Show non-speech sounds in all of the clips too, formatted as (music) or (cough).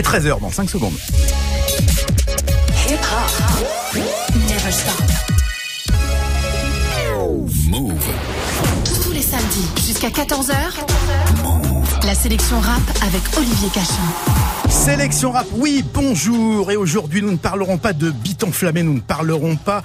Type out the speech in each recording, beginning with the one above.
est 13h dans 5 secondes. Never stop. Move. Tous les samedis jusqu'à 14h. La sélection rap avec Olivier Cachin. Sélection rap, oui, bonjour. Et aujourd'hui, nous ne parlerons pas de bit enflammé, nous ne parlerons pas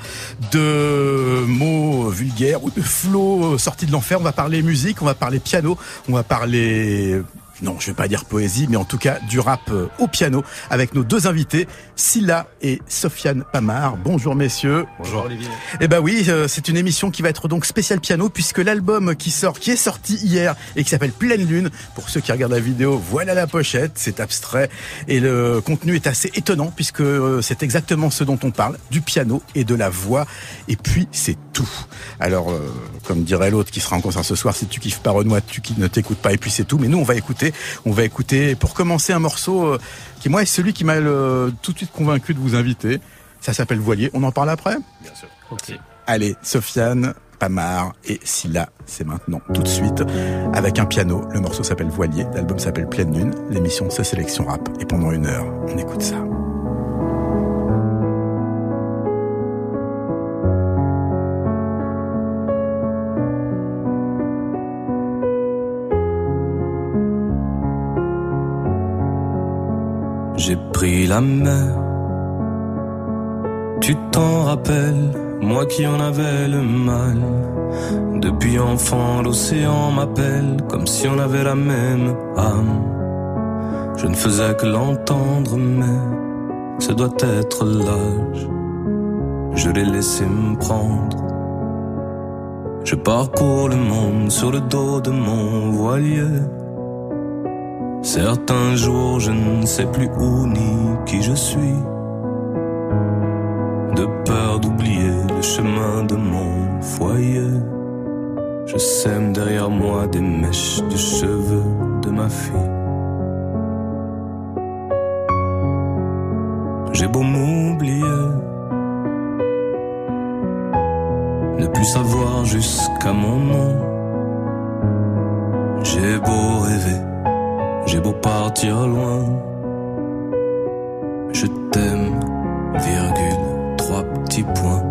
de mots vulgaires ou de flots sortis de l'enfer. On va parler musique, on va parler piano, on va parler non, je vais pas dire poésie, mais en tout cas du rap euh, au piano avec nos deux invités, Silla et Sofiane Pamar. Bonjour messieurs. Bonjour Olivier. Eh ben oui, euh, c'est une émission qui va être donc spéciale piano puisque l'album qui sort, qui est sorti hier et qui s'appelle Pleine Lune, pour ceux qui regardent la vidéo, voilà la pochette, c'est abstrait et le contenu est assez étonnant puisque euh, c'est exactement ce dont on parle, du piano et de la voix et puis c'est tout. Alors, comme dirait l'autre qui sera en concert ce soir, si tu kiffes pas Renoir, tu ne t'écoutes pas et puis c'est tout, mais nous on va écouter on va écouter, pour commencer, un morceau euh, qui, moi, est celui qui m'a tout de suite convaincu de vous inviter. Ça s'appelle Voilier. On en parle après Bien sûr. Allez, Sofiane, Pamar et Silla, c'est maintenant, tout de suite, avec un piano. Le morceau s'appelle Voilier, l'album s'appelle Pleine Lune, l'émission c'est Sélection Rap. Et pendant une heure, on écoute ça. J'ai pris la mer. Tu t'en rappelles, moi qui en avais le mal. Depuis enfant, l'océan m'appelle comme si on avait la même âme. Je ne faisais que l'entendre, mais ce doit être l'âge. Je l'ai laissé me prendre. Je parcours le monde sur le dos de mon voilier. Certains jours, je ne sais plus où ni qui je suis. De peur d'oublier le chemin de mon foyer. Je sème derrière moi des mèches de cheveux de ma fille. J'ai beau m'oublier, ne plus savoir jusqu'à mon nom. J'ai beau rêver j'ai beau partir loin, je t'aime, virgule, trois petits points.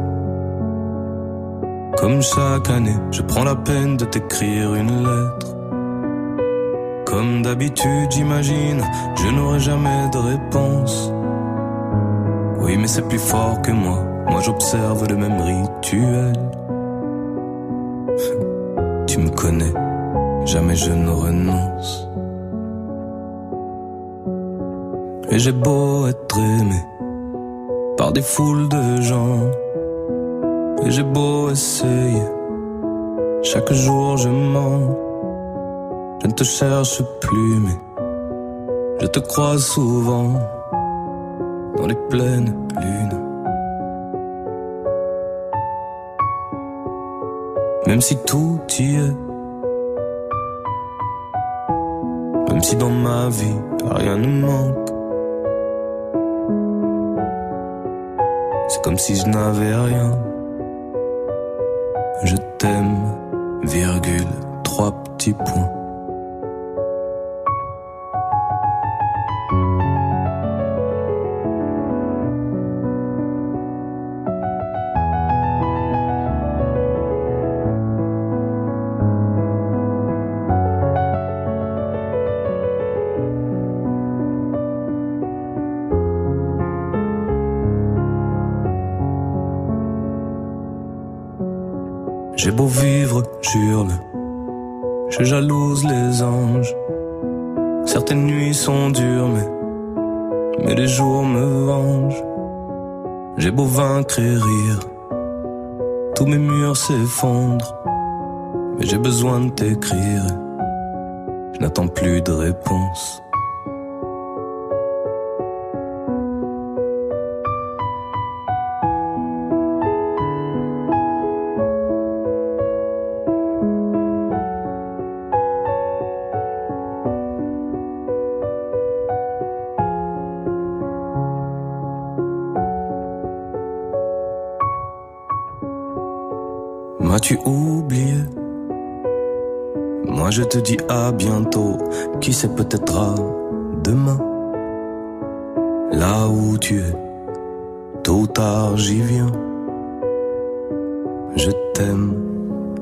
Comme chaque année, je prends la peine de t'écrire une lettre. Comme d'habitude, j'imagine, je n'aurai jamais de réponse. Oui, mais c'est plus fort que moi, moi j'observe le même rituel. Tu me connais, jamais je ne renonce. Et j'ai beau être aimé par des foules de gens. Et j'ai beau essayer, chaque jour je mens. Je ne te cherche plus, mais je te crois souvent dans les pleines lunes. Même si tout y est, même si dans ma vie rien ne manque. Comme si je n'avais rien. Je t'aime, virgule, trois petits points. T'écrire. Je n'attends plus de réponse. Je te dis à bientôt, qui sait peut-être à demain. là où tu es. Tôt tard, j'y viens. Je t'aime,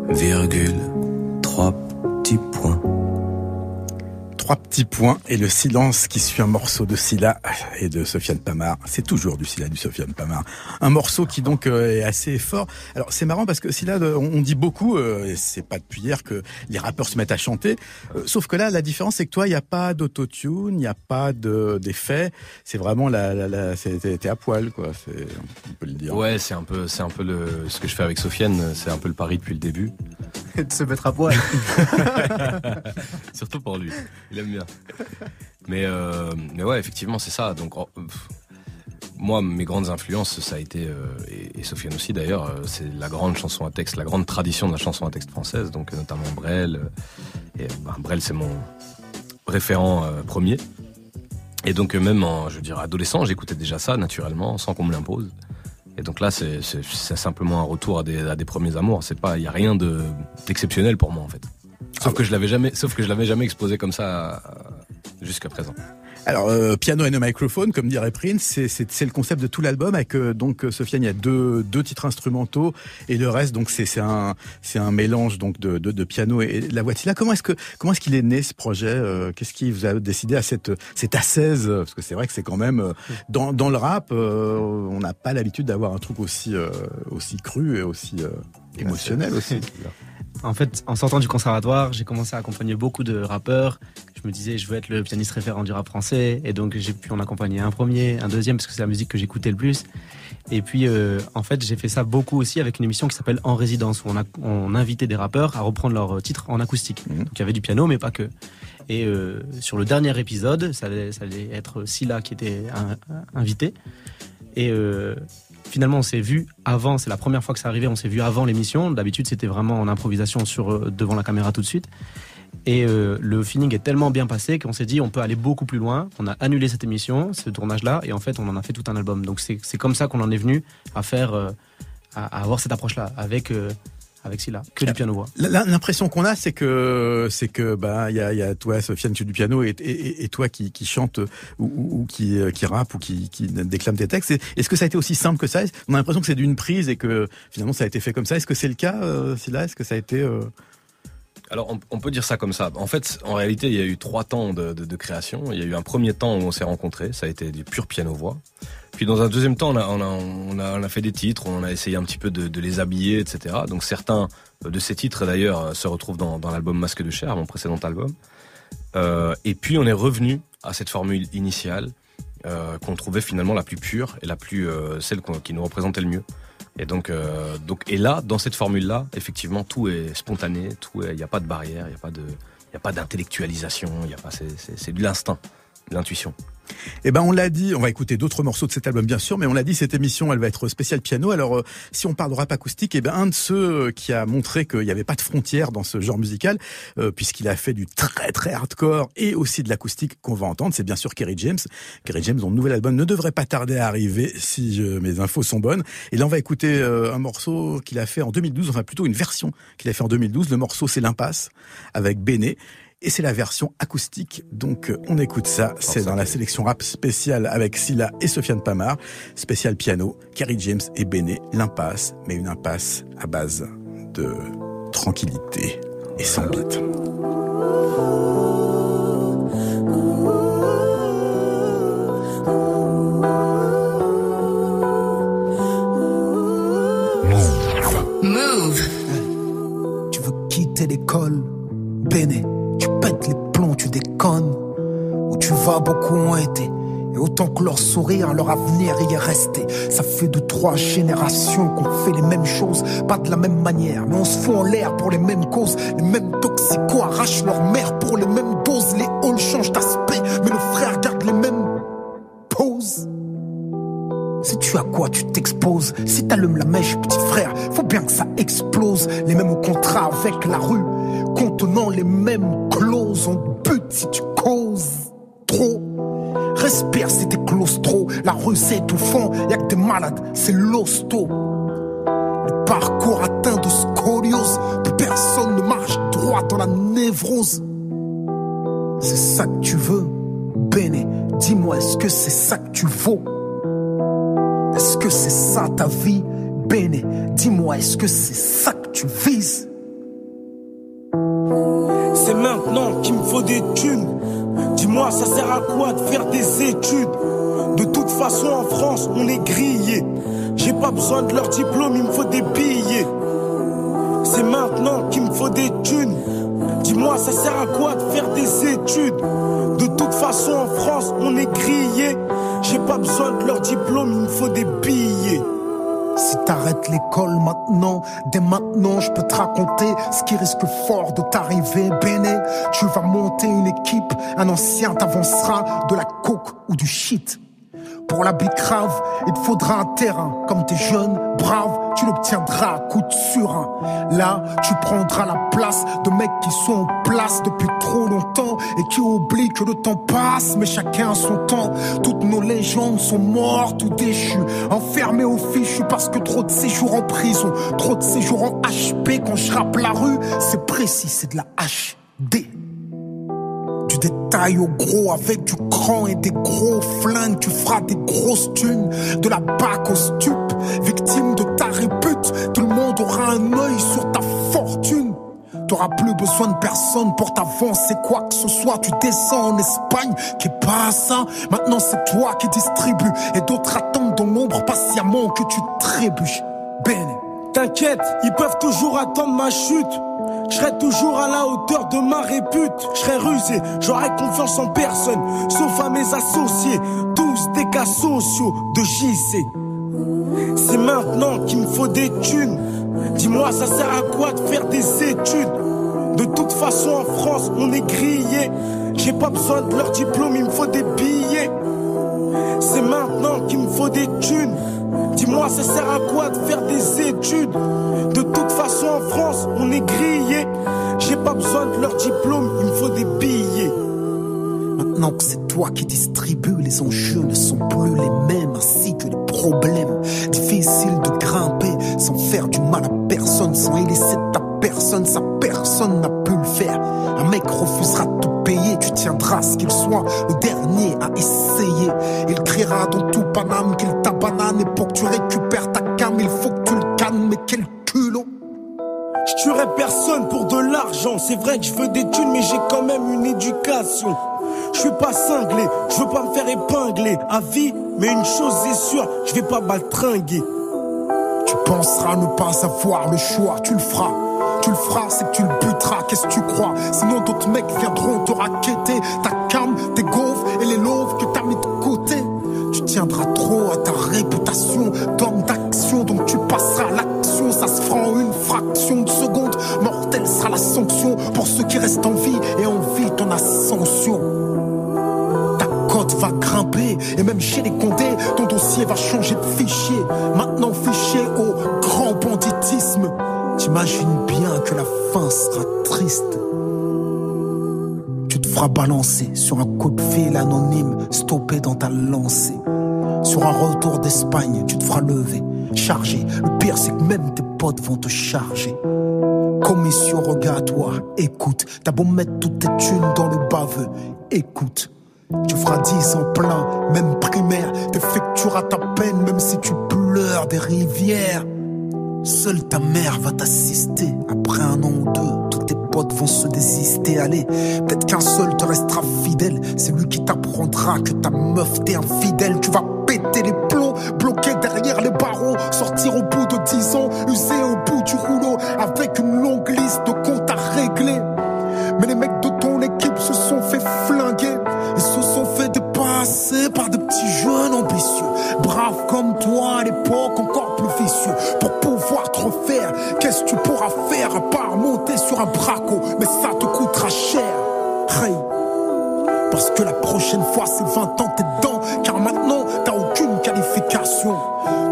virgule, trois petits points. Trois petits points et le silence qui suit un morceau de Scylla et de Sofiane Pamar. C'est toujours du Scylla, du Sofiane Pamar. Un morceau qui donc euh, est assez fort. Alors c'est marrant parce que Scylla, euh, on dit beaucoup, euh, et c'est pas depuis hier que les rappeurs se mettent à chanter. sauf que là, la différence c'est que toi, il n'y a pas d'autotune, il n'y a pas d'effet. c'est vraiment la, la, la t'es à poil, quoi. On peut le dire. Ouais, c'est un peu, c'est un peu le, ce que je fais avec Sofiane. C'est un peu le pari depuis le début. (laughs) de se mettre à poil. (laughs) Surtout pour lui. Il aime bien. Mais, euh, mais ouais, effectivement, c'est ça. Donc, moi, mes grandes influences, ça a été, euh, et, Sofiane aussi d'ailleurs, euh, c'est la grande chanson à texte, la grande tradition de la chanson à texte française, donc notamment Brel. et bah, Brel, c'est mon référent premier. Et donc, même en, je adolescent, j'écoutais déjà ça naturellement, sans qu'on me l'impose. Et donc là, c'est simplement un retour à des, à des premiers amours. C'est pas, il y a rien d'exceptionnel pour moi en fait. Sauf que je l'avais jamais, sauf que je l'avais jamais exposé comme ça euh, jusqu'à présent. Alors, euh, piano and a microphone, comme dirait Prince, c'est le concept de tout l'album. Avec euh, donc Sofiane, il y a deux, deux titres instrumentaux et le reste, donc c'est un un mélange donc de, de, de, piano et, de la voix. Là, comment est-ce que comment est-ce qu'il est né ce projet Qu'est-ce qui vous a décidé à cette cette assaise? Parce que c'est vrai que c'est quand même dans dans le rap, on n'a pas l'habitude d'avoir un truc aussi aussi cru et aussi émotionnel aussi. (laughs) En fait, en sortant du conservatoire, j'ai commencé à accompagner beaucoup de rappeurs. Je me disais, je veux être le pianiste référent du rap français. Et donc, j'ai pu en accompagner un premier, un deuxième, parce que c'est la musique que j'écoutais le plus. Et puis, euh, en fait, j'ai fait ça beaucoup aussi avec une émission qui s'appelle En résidence, où on, a, on invitait des rappeurs à reprendre leurs titres en acoustique. Mmh. Donc, il y avait du piano, mais pas que. Et euh, sur le dernier épisode, ça allait, ça allait être Silla qui était invité. Et euh, finalement, on s'est vu avant. C'est la première fois que ça arrivait. On s'est vu avant l'émission. D'habitude, c'était vraiment en improvisation sur euh, devant la caméra tout de suite. Et euh, le feeling est tellement bien passé qu'on s'est dit on peut aller beaucoup plus loin. On a annulé cette émission, ce tournage-là, et en fait on en a fait tout un album. Donc c'est comme ça qu'on en est venu à faire, euh, à, avoir cette approche-là avec avec Silla, que du piano voix. L'impression qu'on a, c'est que c'est que bah il y a, y a toi, Sofiane, tu du piano et, et, et toi qui, qui chante ou, ou, qui qui rappe ou qui, qui déclame tes textes. Est-ce que ça a été aussi simple que ça? On a l'impression que c'est d'une prise et que finalement ça a été fait comme ça. Est-ce que c'est le cas, euh, Silla? Est-ce que ça a été euh... Alors on, peut dire ça comme ça. En fait, en réalité, il y a eu trois temps de, création. Il y a eu un premier temps où on s'est rencontrés, ça a été du pur piano-voix. Puis dans un deuxième temps, on a, fait des titres, on a essayé un petit peu de, les habiller, etc. Donc certains de ces titres d'ailleurs se retrouvent dans, dans l'album Masque de chair, mon précédent album. Euh, et puis on est revenu à cette formule initiale euh, qu'on trouvait finalement la plus pure et la plus euh, celle qui nous représentait le mieux. Et donc, euh, donc, et là, dans cette formule-là, effectivement, tout est spontané, tout, il n'y a pas de barrière, il n'y a pas de, il a pas d'intellectualisation, il a pas, c'est de l'instinct, de l'intuition. Eh ben, on l'a dit, on va écouter d'autres morceaux de cet album, bien sûr, mais on l'a dit, cette émission, elle va être spéciale piano. Alors, euh, si on parle de rap acoustique, eh ben, un de ceux qui a montré qu'il n'y avait pas de frontières dans ce genre musical, euh, puisqu'il a fait du très très hardcore et aussi de l'acoustique qu'on va entendre, c'est bien sûr Kerry James. Kerry James, dont le nouvel album ne devrait pas tarder à arriver, si mes infos sont bonnes. Et là, on va écouter euh, un morceau qu'il a fait en 2012, enfin plutôt une version qu'il a fait en 2012. Le morceau, c'est L'Impasse, avec Béné et c'est la version acoustique. Donc on écoute ça, c'est dans la sélection rap spéciale avec Silla et Sofiane Pamar, spécial piano, Kerry James et Béné, l'impasse, mais une impasse à base de tranquillité et sans beat. Move. Tu veux quitter l'école, Béné tu pètes les plombs, tu déconnes. Où tu vas, beaucoup ont été. Et autant que leur sourire, leur avenir y est resté. Ça fait deux, trois générations qu'on fait les mêmes choses, pas de la même manière. Mais on se fout en l'air pour les mêmes causes. Les mêmes toxicos arrachent leur mère pour les mêmes doses. Les halls changent d'aspect, mais nos frères gardent les mêmes tu as quoi, tu t'exposes. Si t'allumes la mèche, petit frère, faut bien que ça explose. Les mêmes contrats avec la rue, contenant les mêmes clauses. On but si tu causes trop. Respire si t'es claustro. La rue c'est étouffant, y'a que des malades, c'est l'hosto. Le parcours atteint de scoliose, plus personne ne marche droit dans la névrose. C'est ça que tu veux, Béné. Dis-moi, est-ce que c'est ça que tu veux? Est-ce que c'est ça ta vie, Béné? Dis-moi, est-ce que c'est ça que tu vises? C'est maintenant qu'il me faut des thunes. Dis-moi, ça sert à quoi de faire des études? De toute façon, en France, on est grillé. J'ai pas besoin de leur diplôme, il me faut des billets. C'est maintenant qu'il me faut des thunes. Dis-moi, ça sert à quoi de faire des études? De toute façon, en France, on est grillé. J'ai pas besoin de leur diplôme, il me faut des billets. Si t'arrêtes l'école maintenant, dès maintenant, je peux te raconter ce qui risque fort de t'arriver. Béné, tu vas monter une équipe, un ancien t'avancera de la coke ou du shit. Pour la grave, il te faudra un terrain. Comme t'es jeune, brave, tu l'obtiendras à coup de surin. Là, tu prendras la place de mecs qui sont en place depuis trop longtemps et qui oublient que le temps passe, mais chacun a son temps. Toutes nos légendes sont mortes ou déchues, enfermées au fichu parce que trop de séjours en prison, trop de séjours en HP. Quand je rappe la rue, c'est précis, c'est de la HD du détail au gros avec du cran et des gros flingues. Tu feras des grosses thunes, de la bac au stup, victime de ta répute. Tout le monde aura un œil sur ta fortune. T'auras plus besoin de personne pour t'avancer quoi que ce soit. Tu descends en Espagne, qui est pas. Maintenant c'est toi qui distribue et d'autres attendent dans l'ombre patiemment que tu trébuches. Ben. T'inquiète, ils peuvent toujours attendre ma chute. Je serai toujours à la hauteur de ma répute. Je serai rusé, j'aurai confiance en personne, sauf à mes associés, tous des cas sociaux de JC. C'est maintenant qu'il me faut des thunes. Dis-moi, ça sert à quoi de faire des études? De toute façon, en France, on est grillé. J'ai pas besoin de leur diplôme, il me faut des billets. C'est maintenant qu'il me faut des thunes. Dis-moi, ça sert à quoi de faire des études? De toute façon, en France, on est grillé. J'ai pas besoin de leur diplôme, il me faut des billets. Maintenant que c'est toi qui distribues, les enjeux ne sont plus les mêmes, ainsi que les problèmes. Difficile de grimper sans faire du mal à personne, sans illiciter ta personne, sa personne n'a pu le faire. Un mec refusera te payer, tu tiendras ce qu'il soit le dernier à essayer. Il criera dans tout Paname qu'il t'a banane et pour que tu récupères ta cam, il faut que tu le calmes, mais quel culot. Je tuerai personne pour de l'argent, c'est vrai que je veux des thunes, mais j'ai quand même une éducation. Je suis pas cinglé, je veux pas me faire épingler à vie, mais une chose est sûre, je vais pas baltringuer. Tu penseras ne pas avoir le choix, tu le feras. Tu le feras, c'est que tu le buteras, qu'est-ce que tu crois? Sinon d'autres mecs viendront te raqueter ta cam, tes gaufres et les loaves que t'as mis de côté. Tu tiendras trop à ta réputation d'homme d'action, donc tu passeras l'action, ça se fera en une fraction de seconde. Mortelle sera la sanction pour ceux qui restent en vie et en vie ton ascension. Ta cote va grimper et même chez les condés, ton dossier va changer de fichier. Maintenant fichier au. T'imagines bien que la fin sera triste. Tu te feras balancer sur un coup de fil anonyme, stoppé dans ta lancée. Sur un retour d'Espagne, tu te feras lever, charger. Le pire, c'est que même tes potes vont te charger. Commission rogatoire, écoute. T'as beau mettre toutes tes thunes dans le baveux, écoute. Tu feras 10 en plein, même primaire. T'effectueras ta peine, même si tu pleures des rivières. Seule ta mère va t'assister. Après un an ou deux, tous tes potes vont se désister. Allez, peut-être qu'un seul te restera fidèle. C'est lui qui t'apprendra que ta meuf t'est infidèle. Tu vas péter les plombs, bloquer derrière les barreaux. Sortir au bout un braco Mais ça te coûtera cher. Hey. Parce que la prochaine fois, c'est 20 ans t'es dedans. Car maintenant, t'as aucune qualification.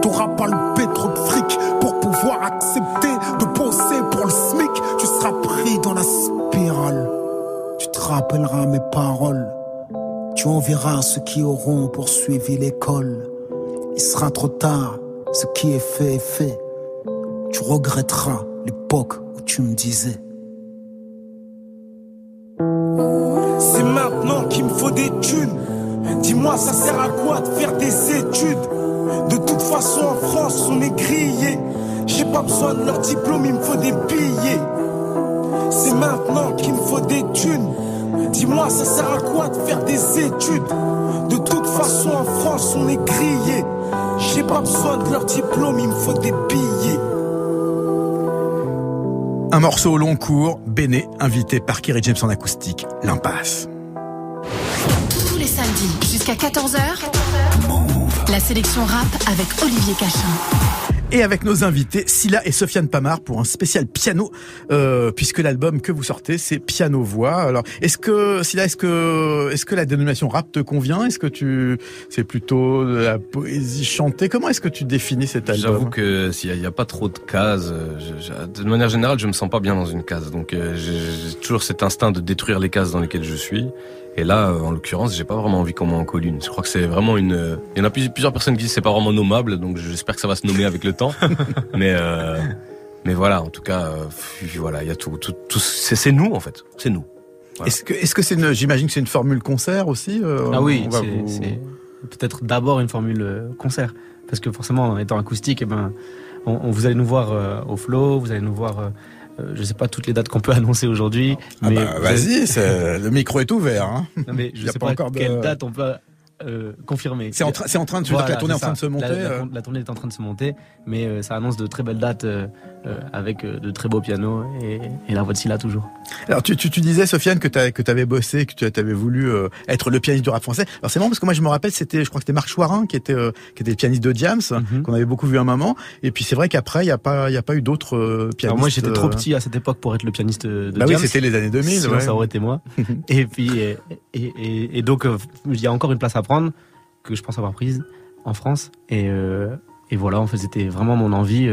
T'auras pas le pétro de fric pour pouvoir accepter de bosser pour le SMIC. Tu seras pris dans la spirale. Tu te rappelleras mes paroles. Tu enverras ceux qui auront poursuivi l'école. Il sera trop tard. Ce qui est fait est fait. Tu regretteras l'époque où tu me disais. France, on est grillé. J'ai pas besoin de leur diplôme, il me faut des billets. C'est maintenant qu'il me faut des thunes. Dis-moi, ça sert à quoi de faire des études? De toute façon, en France, on est grillé. J'ai pas besoin de leur diplôme, il me faut des billets. Un morceau au long cours, Béné, invité par Kerry James en acoustique, L'impasse. Tous les samedis jusqu'à 14h, la sélection rap avec Olivier Cachin et avec nos invités Silla et Sofiane Pamar pour un spécial piano, euh, puisque l'album que vous sortez c'est piano voix. Alors est-ce que Silla, est-ce que est-ce que la dénomination rap te convient? Est-ce que tu c'est plutôt de la poésie chantée? Comment est-ce que tu définis cet album? J'avoue que s'il n'y a, pas trop de cases, je, de manière générale, je me sens pas bien dans une case. Donc euh, j'ai toujours cet instinct de détruire les cases dans lesquelles je suis. Et là, en l'occurrence, j'ai pas vraiment envie qu'on m'en colle une. Je crois que c'est vraiment une. Il y en a plusieurs personnes qui disent c'est pas vraiment nommable, donc j'espère que ça va se nommer avec le temps. (laughs) mais euh... mais voilà, en tout cas, euh, voilà, il y a tout, tout, tout c'est nous en fait, c'est nous. Est-ce que est-ce que c'est une, j'imagine que c'est une formule concert aussi euh, Ah oui, c'est peut-être d'abord une formule concert, parce que forcément en étant acoustique, eh ben, on, vous allez nous voir au flow, vous allez nous voir euh, je sais pas toutes les dates qu'on peut (laughs) annoncer aujourd'hui. Ah mais bah, vas-y, le micro est ouvert. Hein. (laughs) Non, mais je sais pas, encore quelle date on peut euh, confirmé. C'est en, train de, la tournée est en train de se monter. Euh la, tournée est en train de se monter, mais euh, ça annonce de très belles dates avec de très beaux pianos et, et la de Silla toujours. Alors tu, tu, tu disais Sofiane que tu que avais bossé, que tu avais voulu être le pianiste du rap français. Alors c'est marrant parce que moi je me rappelle c'était je crois que c'était Marc Chouarin qui était qui était le pianiste de Diams mhm. qu'on avait beaucoup vu un moment et puis c'est vrai qu'après il y a pas il y a pas eu d'autres pianistes. Alors moi j'étais trop petit à cette époque pour être le pianiste de bah Diams. oui, c'était les années 2000, Sinon, ça aurait été moi. (laughs) et puis et, et, et donc il y a encore une place à prendre que je pense avoir prise en France. Et, euh, et voilà, en fait, c'était vraiment mon envie.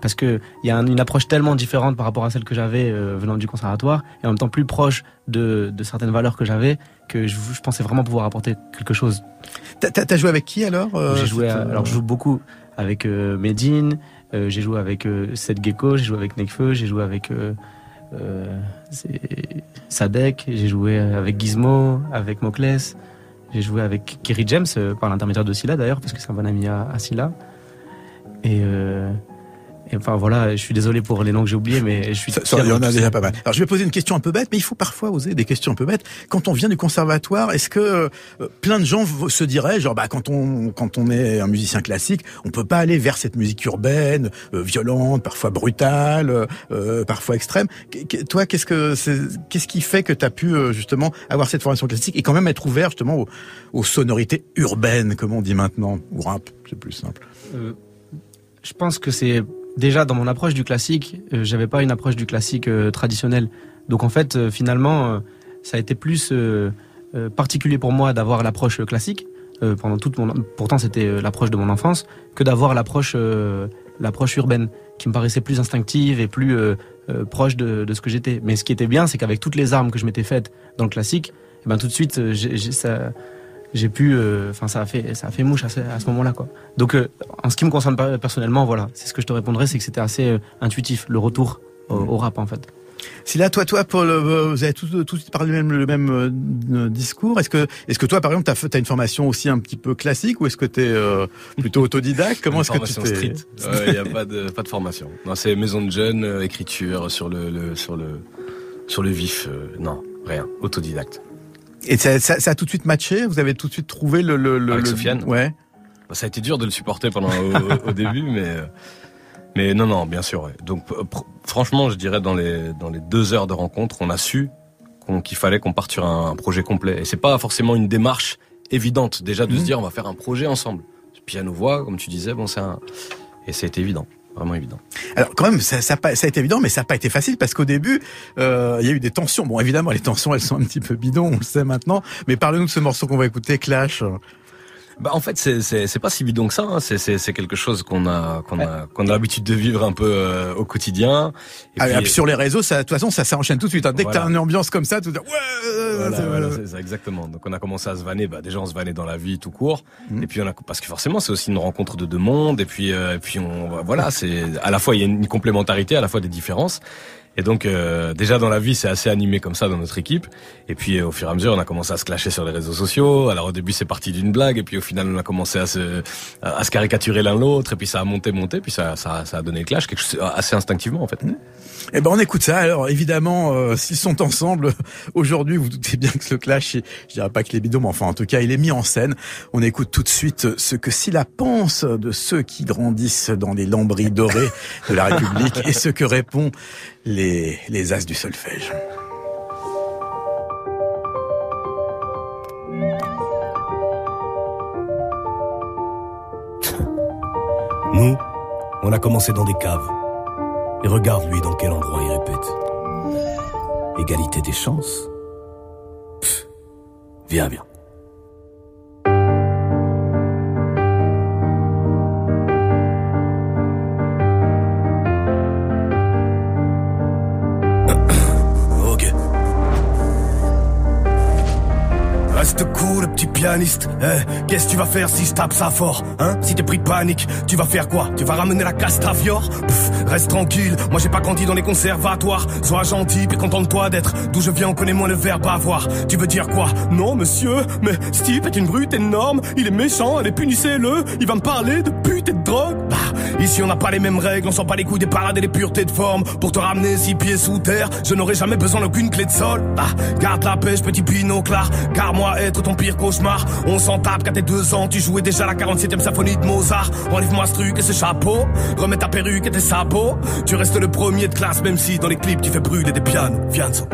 Euh, parce que il y a une approche tellement différente par rapport à celle que j'avais euh, venant du conservatoire et en même temps plus proche de, de certaines valeurs que j'avais que je, je, pensais vraiment pouvoir apporter quelque chose. T'as as joué avec qui alors J'ai joué, alors je joue beaucoup avec Medine, j'ai joué avec Seth Gecko, j'ai joué avec Nekfeu, j'ai joué avec Sadek, j'ai joué avec Gizmo, avec Mokles. J'ai joué avec Kerry James euh, par l'intermédiaire de Silla d'ailleurs, parce que c'est un bon ami à, à Silla. Et, euh, et, enfin voilà, je suis désolé pour les noms que j'ai oubliés, mais je suis. Ça, il y en a déjà pas mal. Alors je vais poser une question un peu bête, mais il faut parfois oser des questions un peu bêtes. Quand on vient du conservatoire, est-ce que euh, plein de gens se diraient, genre bah quand on quand on est un musicien classique, on peut pas aller vers cette musique urbaine, euh, violente, parfois brutale, euh, parfois extrême. toi, qu'est-ce que qu'est-ce qui fait que tu as pu justement avoir cette formation classique et quand même être ouvert justement aux, aux sonorités urbaines, comme on dit maintenant, ou rap, c'est plus simple. je pense que c'est déjà dans mon approche du classique, euh, j'avais pas une approche du classique euh, traditionnel. Donc en fait, euh, finalement, ça a été plus particulier pour moi d'avoir l'approche classique pendant toute mon. Pourtant, c'était l'approche de mon enfance que d'avoir l'approche l'approche urbaine qui me paraissait plus instinctive et plus proche de, de, ce que j'étais. Mais ce qui était bien, c'est qu'avec toutes les armes que je m'étais faites dans le classique, eh ben tout de suite, ça j'ai pu, euh, enfin ça a fait, ça a fait mouche à ce, moment-là quoi. Donc euh, en ce qui me concerne personnellement, voilà, c'est ce que je te répondrais, c'est que c'était assez euh, intuitif le retour au, rap en fait. Si là, toi, toi, Paul, vous avez tous, tous parlé même, le même discours. Est-ce que, est-ce que toi, par exemple, t'as as une formation aussi un petit peu classique ou est-ce que t'es euh, plutôt autodidacte? Comment est-ce que tu street Il n'y a pas de, pas de formation. Non, c'est maison de jeunes, écriture sur le, le, sur le, sur le vif. non, rien. Autodidacte. Et ça, ça, ça, a tout de suite matché? Vous avez tout de suite trouvé le... le, le Avec Sofiane Ouais. Bah, ça a été dur de le supporter pendant au, début, mais... Euh, mais non, non, bien sûr. Ouais. Donc franchement, je dirais dans les, dans les deux heures de rencontre, on a su qu'il fallait qu'on parte sur un, projet complet. Et c'est pas forcément une démarche évidente déjà de se mmh. dire on va faire un projet ensemble. Piano-voix, comme tu disais, bon, c'est un... Et c'est évident Alors quand même, ça, ça, ça a été évident, mais ça n'a pas été facile parce qu'au début, euh, il y a eu des tensions. Bon, évidemment, les tensions, elles sont un petit peu bidons, on le sait maintenant. Mais parle-nous de ce morceau qu'on va écouter, Clash. Bah en fait c'est c'est pas si bidon que ça. Hein. C'est c'est c'est quelque chose qu'on a qu'on a qu'on a l'habitude de vivre un peu euh, au quotidien. Et ah, puis, sur les réseaux, ça de toute façon ça s'enchaîne tout de suite. Hein. Dès que t'as une ambiance comme ça, tout ouais. Voilà, c'est ça exactement. Donc on a commencé à se vanner. Bah déjà on se vannait dans la vie tout court. Mmh. Et puis on a parce que forcément c'est aussi une rencontre de deux mondes. Et puis euh, et puis on voilà c'est à la fois il y a une complémentarité, à la fois des différences. Et donc euh, déjà dans la vie c'est assez animé comme ça dans notre équipe. Et puis euh, au fur et à mesure on a commencé à se clasher sur les réseaux sociaux. Alors au début c'est parti d'une blague et puis au final on a commencé à se à se caricaturer l'un l'autre et puis ça a monté monté puis ça ça, ça a donné le clash quelque chose assez instinctivement en fait. Eh ben on écoute ça. Alors évidemment, euh, s'ils sont ensemble (laughs) aujourd'hui, vous doutez bien que ce clash, je dirais pas qu'il est bidon, mais enfin en tout cas, il est mis en scène. On écoute tout de suite ce que Silla pense de ceux qui grandissent dans les lambris dorés de la République (laughs) et ce que répond les les as du solfège. (laughs) Nous, on a commencé dans des caves. Et regarde lui dans quel endroit il répète. Égalité des chances Pff, Viens, viens. Le petit pianiste. Eh, qu'est-ce que tu vas faire si je tape ça fort Hein Si t'es pris panique, tu vas faire quoi Tu vas ramener la castafiore Pff, Reste tranquille, moi j'ai pas grandi dans les conservatoires. Sois gentil, puis contente-toi d'être d'où je viens, on connaît moins le verbe avoir. Tu veux dire quoi Non, monsieur, mais Steve est une brute énorme. Il est méchant, allez punissez-le. Il va me parler de pute et de drogue. Bah, ici on n'a pas les mêmes règles, on sent pas les couilles des parades et des puretés de forme. Pour te ramener six pieds sous terre, je n'aurai jamais besoin d'aucune clé de sol. Bah, garde la pêche, petit binoclard. Car moi, être ton pire cauchemar. On s'en tape qu'à tes deux ans, tu jouais déjà la 47ème symphonie de Mozart. Enlève-moi ce truc et ce chapeau. Remets ta perruque et tes sabots. Tu restes le premier de classe, même si dans les clips tu fais brûler des pianos. Fianzo.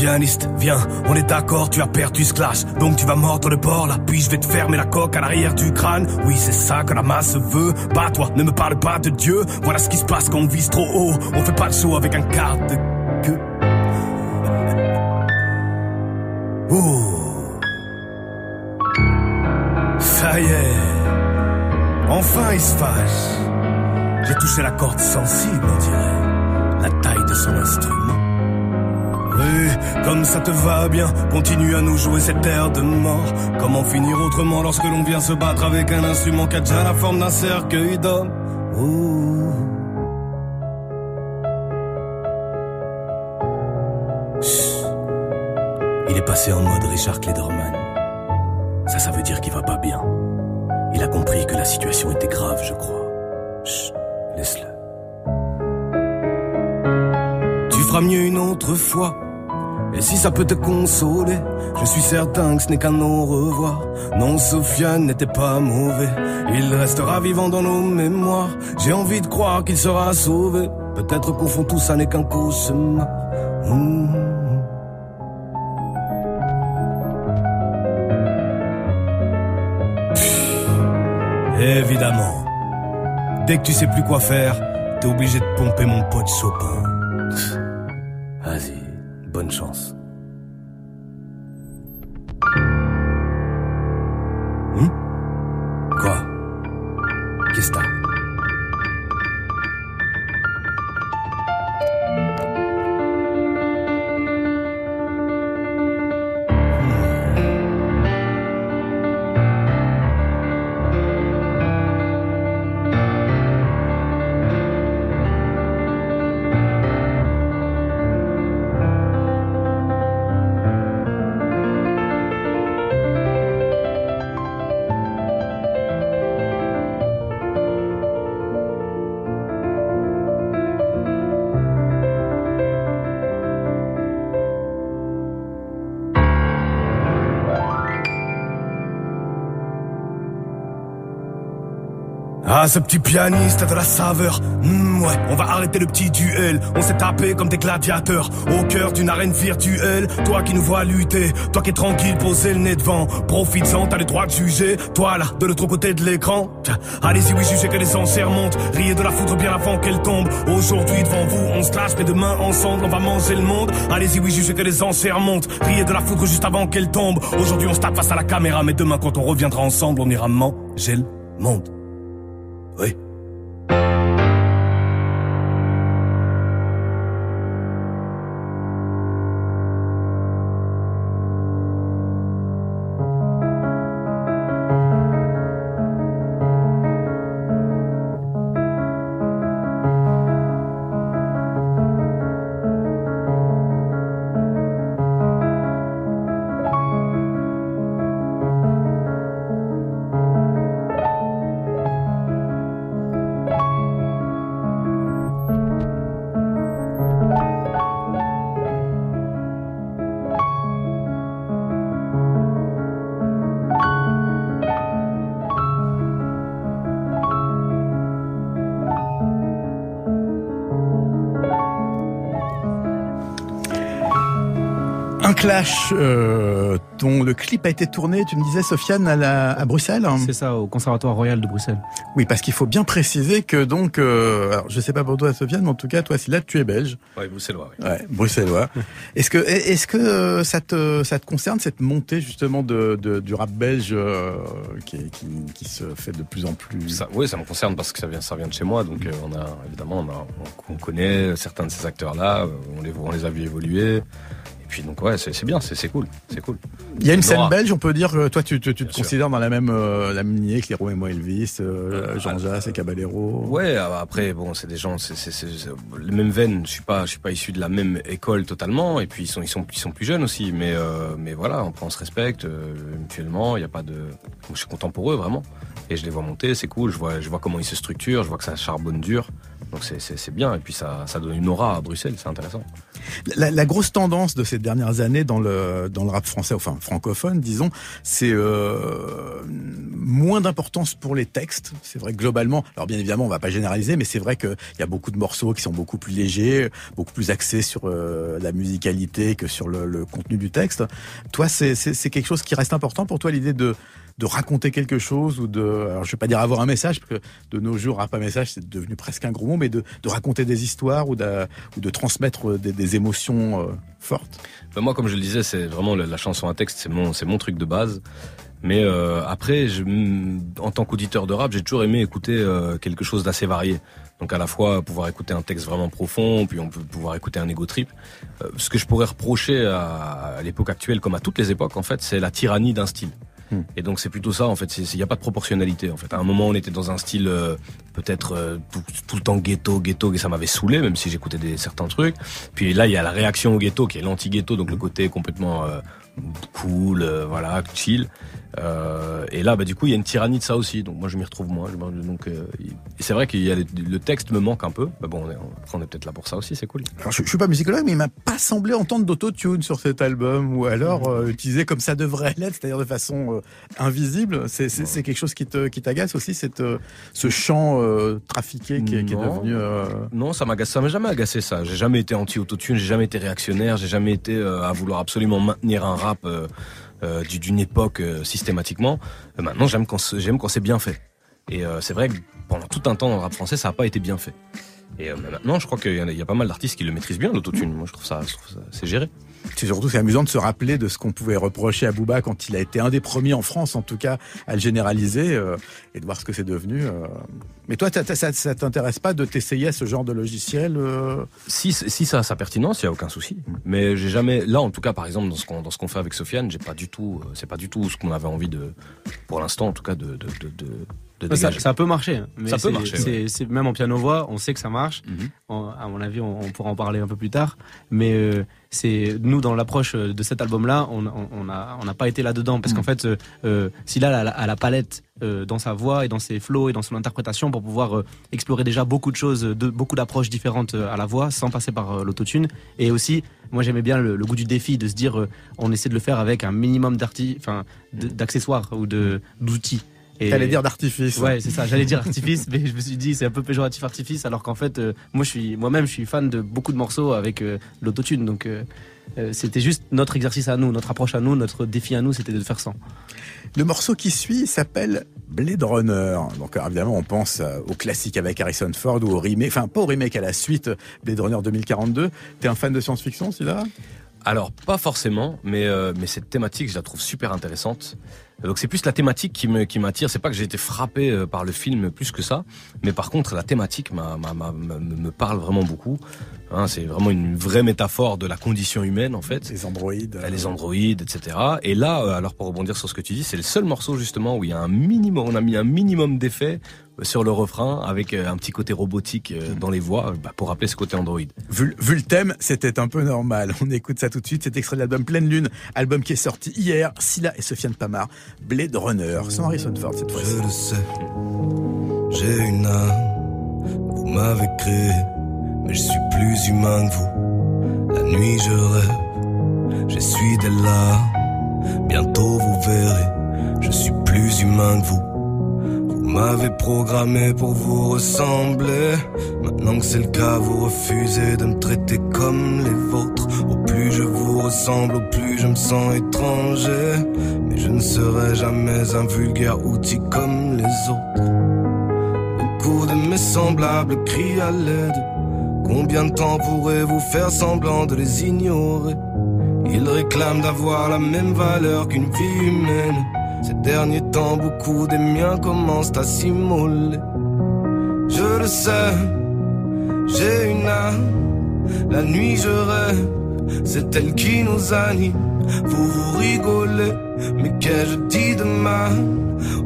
Pianiste, viens, on est d'accord, tu as perdu ce clash. Donc tu vas mordre le bord là, puis je vais te fermer la coque à l'arrière du crâne. Oui, c'est ça que la masse veut. Bah toi, ne me parle pas de Dieu. Voilà ce qui se passe quand on vise trop haut. On fait pas le show avec un quart de queue. Ouh. Ça y est. Enfin, il se fâche. J'ai touché la corde sensible, on dirait. Comme ça te va bien, continue à nous jouer cette terre de mort. Comment finir autrement lorsque l'on vient se battre avec un instrument qui a déjà la forme d'un cercueil d'homme? Il est passé en mode Richard Klederman. Ça, ça veut dire qu'il va pas bien. Il a compris que la situation était grave, je crois. Chut, laisse-le. Tu feras mieux une autre fois. Et si ça peut te consoler, je suis certain que ce n'est qu'un au revoir. Non, Sofiane n'était pas mauvais. Il restera vivant dans nos mémoires. J'ai envie de croire qu'il sera sauvé. Peut-être qu'au fond tout ça n'est qu'un cauchemar. Mmh. Évidemment. Dès que tu sais plus quoi faire, t'es obligé de pomper mon pote Chopin. Chance. Ce petit pianiste a de la saveur. Hmm, ouais, on va arrêter le petit duel. On s'est tapé comme des gladiateurs au cœur d'une arène virtuelle. Toi qui nous vois lutter, toi qui es tranquille, posé le nez devant. Profites-en, t'as le droit de juger. Toi là, de l'autre côté de l'écran. Allez-y, oui, jugez que les enchères montent. Riez de la foudre bien avant qu'elle tombe. Aujourd'hui, devant vous, on se clash, mais demain, ensemble, on va manger le monde. Allez-y, oui, jugez que les enchères montent. Riez de la foudre juste avant qu'elle tombe. Aujourd'hui, on se tape face à la caméra, mais demain, quand on reviendra ensemble, on ira manger le monde. Clash euh, dont le clip a été tourné, tu me disais, Sofiane, à, la, à Bruxelles C'est ça, au Conservatoire Royal de Bruxelles. Oui, parce qu'il faut bien préciser que donc, euh, alors je sais pas pour toi, Sofiane, mais en tout cas, toi, si là, tu es belge. Oui, bruxellois. Oui. Ouais, bruxellois. (laughs) est-ce que, est-ce que euh, ça te, ça te concerne cette montée justement de, de du rap belge euh, qui, qui, qui, se fait de plus en plus? Ça, Oui, ça me concerne parce que ça vient, ça vient de chez moi, donc euh, on a évidemment, on, a, on, connaît certains de ces acteurs-là, on les, on les a vus évoluer puis donc ouais, c'est bien, c'est cool, c'est cool. Il y a une scène belge, on peut dire que toi tu, tu, tu te considères dans la même euh, la même lignée que les et moi Elvis, euh, Jean Jacques et Caballero. Ouais, après bon, c'est des gens, c'est les mêmes veines. Je suis pas, je suis pas issu de la même école totalement, et puis ils sont ils sont ils sont plus jeunes aussi, mais euh, mais voilà, on, on se respecte euh, mutuellement. Il y a pas de, je suis content pour eux vraiment, et je les vois monter, c'est cool. Je vois je vois comment ils se structurent, je vois que ça charbonne dur. Donc c'est bien, et puis ça, ça donne une aura à Bruxelles, c'est intéressant. La, grosse tendance de ces dernières années dans le, dans le rap français, enfin francophone, disons, c'est euh, moins d'importance pour les textes. C'est vrai que globalement, alors bien évidemment, on va pas généraliser, mais c'est vrai qu'il y a beaucoup de morceaux qui sont beaucoup plus légers, beaucoup plus axés sur euh, la musicalité que sur le, le contenu du texte. Toi, c'est quelque chose qui reste important pour toi, l'idée de de raconter quelque chose ou de, alors je vais pas dire avoir un message, parce que de nos jours, rap un message, c'est devenu presque un gros mot, mais de, raconter des histoires ou de, transmettre des, des émotions euh, fortes. Ben moi, comme je le disais, c'est vraiment la, chanson à texte, c'est mon, c'est mon truc de base. Mais euh, après, je, en tant qu'auditeur de rap, j'ai toujours aimé écouter euh, quelque chose d'assez varié. Donc à la fois pouvoir écouter un texte vraiment profond, puis on peut pouvoir écouter un ego trip. Euh, ce que je pourrais reprocher à, à l'époque actuelle, comme à toutes les époques, en fait, c'est la tyrannie d'un style. Hmm. Et donc c'est plutôt ça en fait. Il n'y a pas de proportionnalité en fait. À un moment on était dans un style euh, peut-être euh, tout, le temps ghetto, ghetto, et ça m'avait saoulé même si j'écoutais certains trucs. Puis là il y a la réaction au ghetto qui est l'anti-ghetto, donc le côté complètement euh, cool, voilà, chill. Euh, et là, bah, du coup, il y a une tyrannie de ça aussi. Donc moi, je m'y retrouve moins. Donc, euh, et c'est vrai qu'il y a le texte me manque un peu. Bah, bon, on est, on est peut-être là pour ça aussi. C'est cool. Alors, je, je, suis pas musicologue, mais il m'a pas semblé entendre d'autotune sur cet album, ou alors euh, utilisé comme ça devrait l'être, c'est-à-dire de façon euh, invisible. C'est, quelque chose qui te qui t'agace aussi, cette ce chant trafiqué qui, qui, est devenu. Non, ça m'agace. Ça m'a jamais agacé ça. J'ai jamais été anti-autotune. J'ai jamais été réactionnaire. J'ai jamais été à vouloir absolument maintenir un rap euh, d'une époque euh, systématiquement. Euh, maintenant, j'aime quand c'est bien fait. Et c'est vrai que pendant tout un temps dans le rap français, ça n'a pas été bien fait. Et maintenant, je crois qu'il y, y, a pas mal d'artistes qui le maîtrisent bien, l'autotune. Moi, je trouve ça, ça c'est géré. C'est surtout c'est amusant de se rappeler de ce qu'on pouvait reprocher à Booba quand il a été un des premiers en France, en tout cas, à le généraliser euh, et de voir ce que c'est devenu. Euh. Mais toi, ça, ça t'intéresse pas de t'essayer à ce genre de logiciel euh? Si, si ça a sa pertinence, il y a aucun souci. Mais j'ai jamais, là, en tout cas, par exemple, dans ce qu'on dans fait avec Sofiane, j'ai pas du tout, c'est pas du tout ce qu'on avait envie de, pour l'instant, en tout cas, de ça, ça, peut marcher. Hein. Mais ça peut marcher. C'est même en piano voix, on sait que ça marche. Mhm. à mon avis, on, on, pourra en parler un peu plus tard. Mais euh, c'est nous dans l'approche de cet album-là, on n'a on a, on pas été là-dedans parce qu'en mm. fait, euh, euh, Silla a, a, la palette euh, dans sa voix et dans ses flows et dans son interprétation pour pouvoir euh, explorer déjà beaucoup de choses, de, beaucoup d'approches différentes à la voix sans passer par l'autotune. Et aussi, moi j'aimais bien le, goût du défi de se dire, on essaie de le faire avec un minimum d'accessoires ou d'outils. Et... T'allais dire d'artifice. Ouais, c'est ça. J'allais dire artifice, mais je me suis dit c'est un peu péjoratif artifice, alors qu'en fait, euh, moi je suis, moi-même, je suis fan de beaucoup de morceaux avec euh, l'autotune, donc euh, c'était juste notre exercice à nous, notre approche à nous, notre défi à nous, c'était de faire sans. Le morceau qui suit s'appelle Blade Runner. Donc évidemment, on pense au classique avec Harrison Ford ou au remake, enfin pas au remake, à la suite Blade Runner 2042. T'es un fan de science-fiction, celui-là Alors pas forcément, mais mais cette thématique, je la trouve super intéressante. Donc c'est plus la thématique qui me qui m'attire. C'est pas que j'ai été frappé euh, par le film plus que ça, mais par contre la thématique m'a, me parle vraiment beaucoup. Hein, c'est vraiment une vraie métaphore de la condition humaine en fait. Les androïdes. Euh, les androïdes, etc. Et là, euh, alors pour rebondir sur ce que tu dis, c'est le seul morceau justement où il y a un minimum, on a mis un minimum d'effets sur le refrain avec un petit côté robotique dans les voix bah, pour rappeler ce côté Android. Vu, vu le thème, c'était un peu normal. (laughs) On écoute ça tout de suite. Cet extrait de l'album Pleine Lune, album qui est sorti hier. Silla et Sofiane Pamar Blade Runner, sans Harrison Ford cette fois-ci. Je le sais, j'ai une âme, vous m'avez créé, mais je suis plus humain que vous. La nuit je rêve, j'essuie des larmes, bientôt vous verrez, je suis plus humain que vous. M'avez programmé pour vous ressembler. Maintenant que c'est le cas, vous refusez de me traiter comme les vôtres. Au plus je vous ressemble, au plus je me sens étranger. Mais je ne serai jamais un vulgaire outil comme les autres. Beaucoup de mes semblables crient à l'aide. Combien de temps pourrez-vous faire semblant de les ignorer? Ils réclament d'avoir la même valeur qu'une vie humaine. Ces derniers temps, beaucoup des miens commencent à s'immoler. Je le sais, j'ai une âme. La nuit je rêve, c'est elle qui nous anime. Vous vous rigolez, mais qu'ai-je dit de mal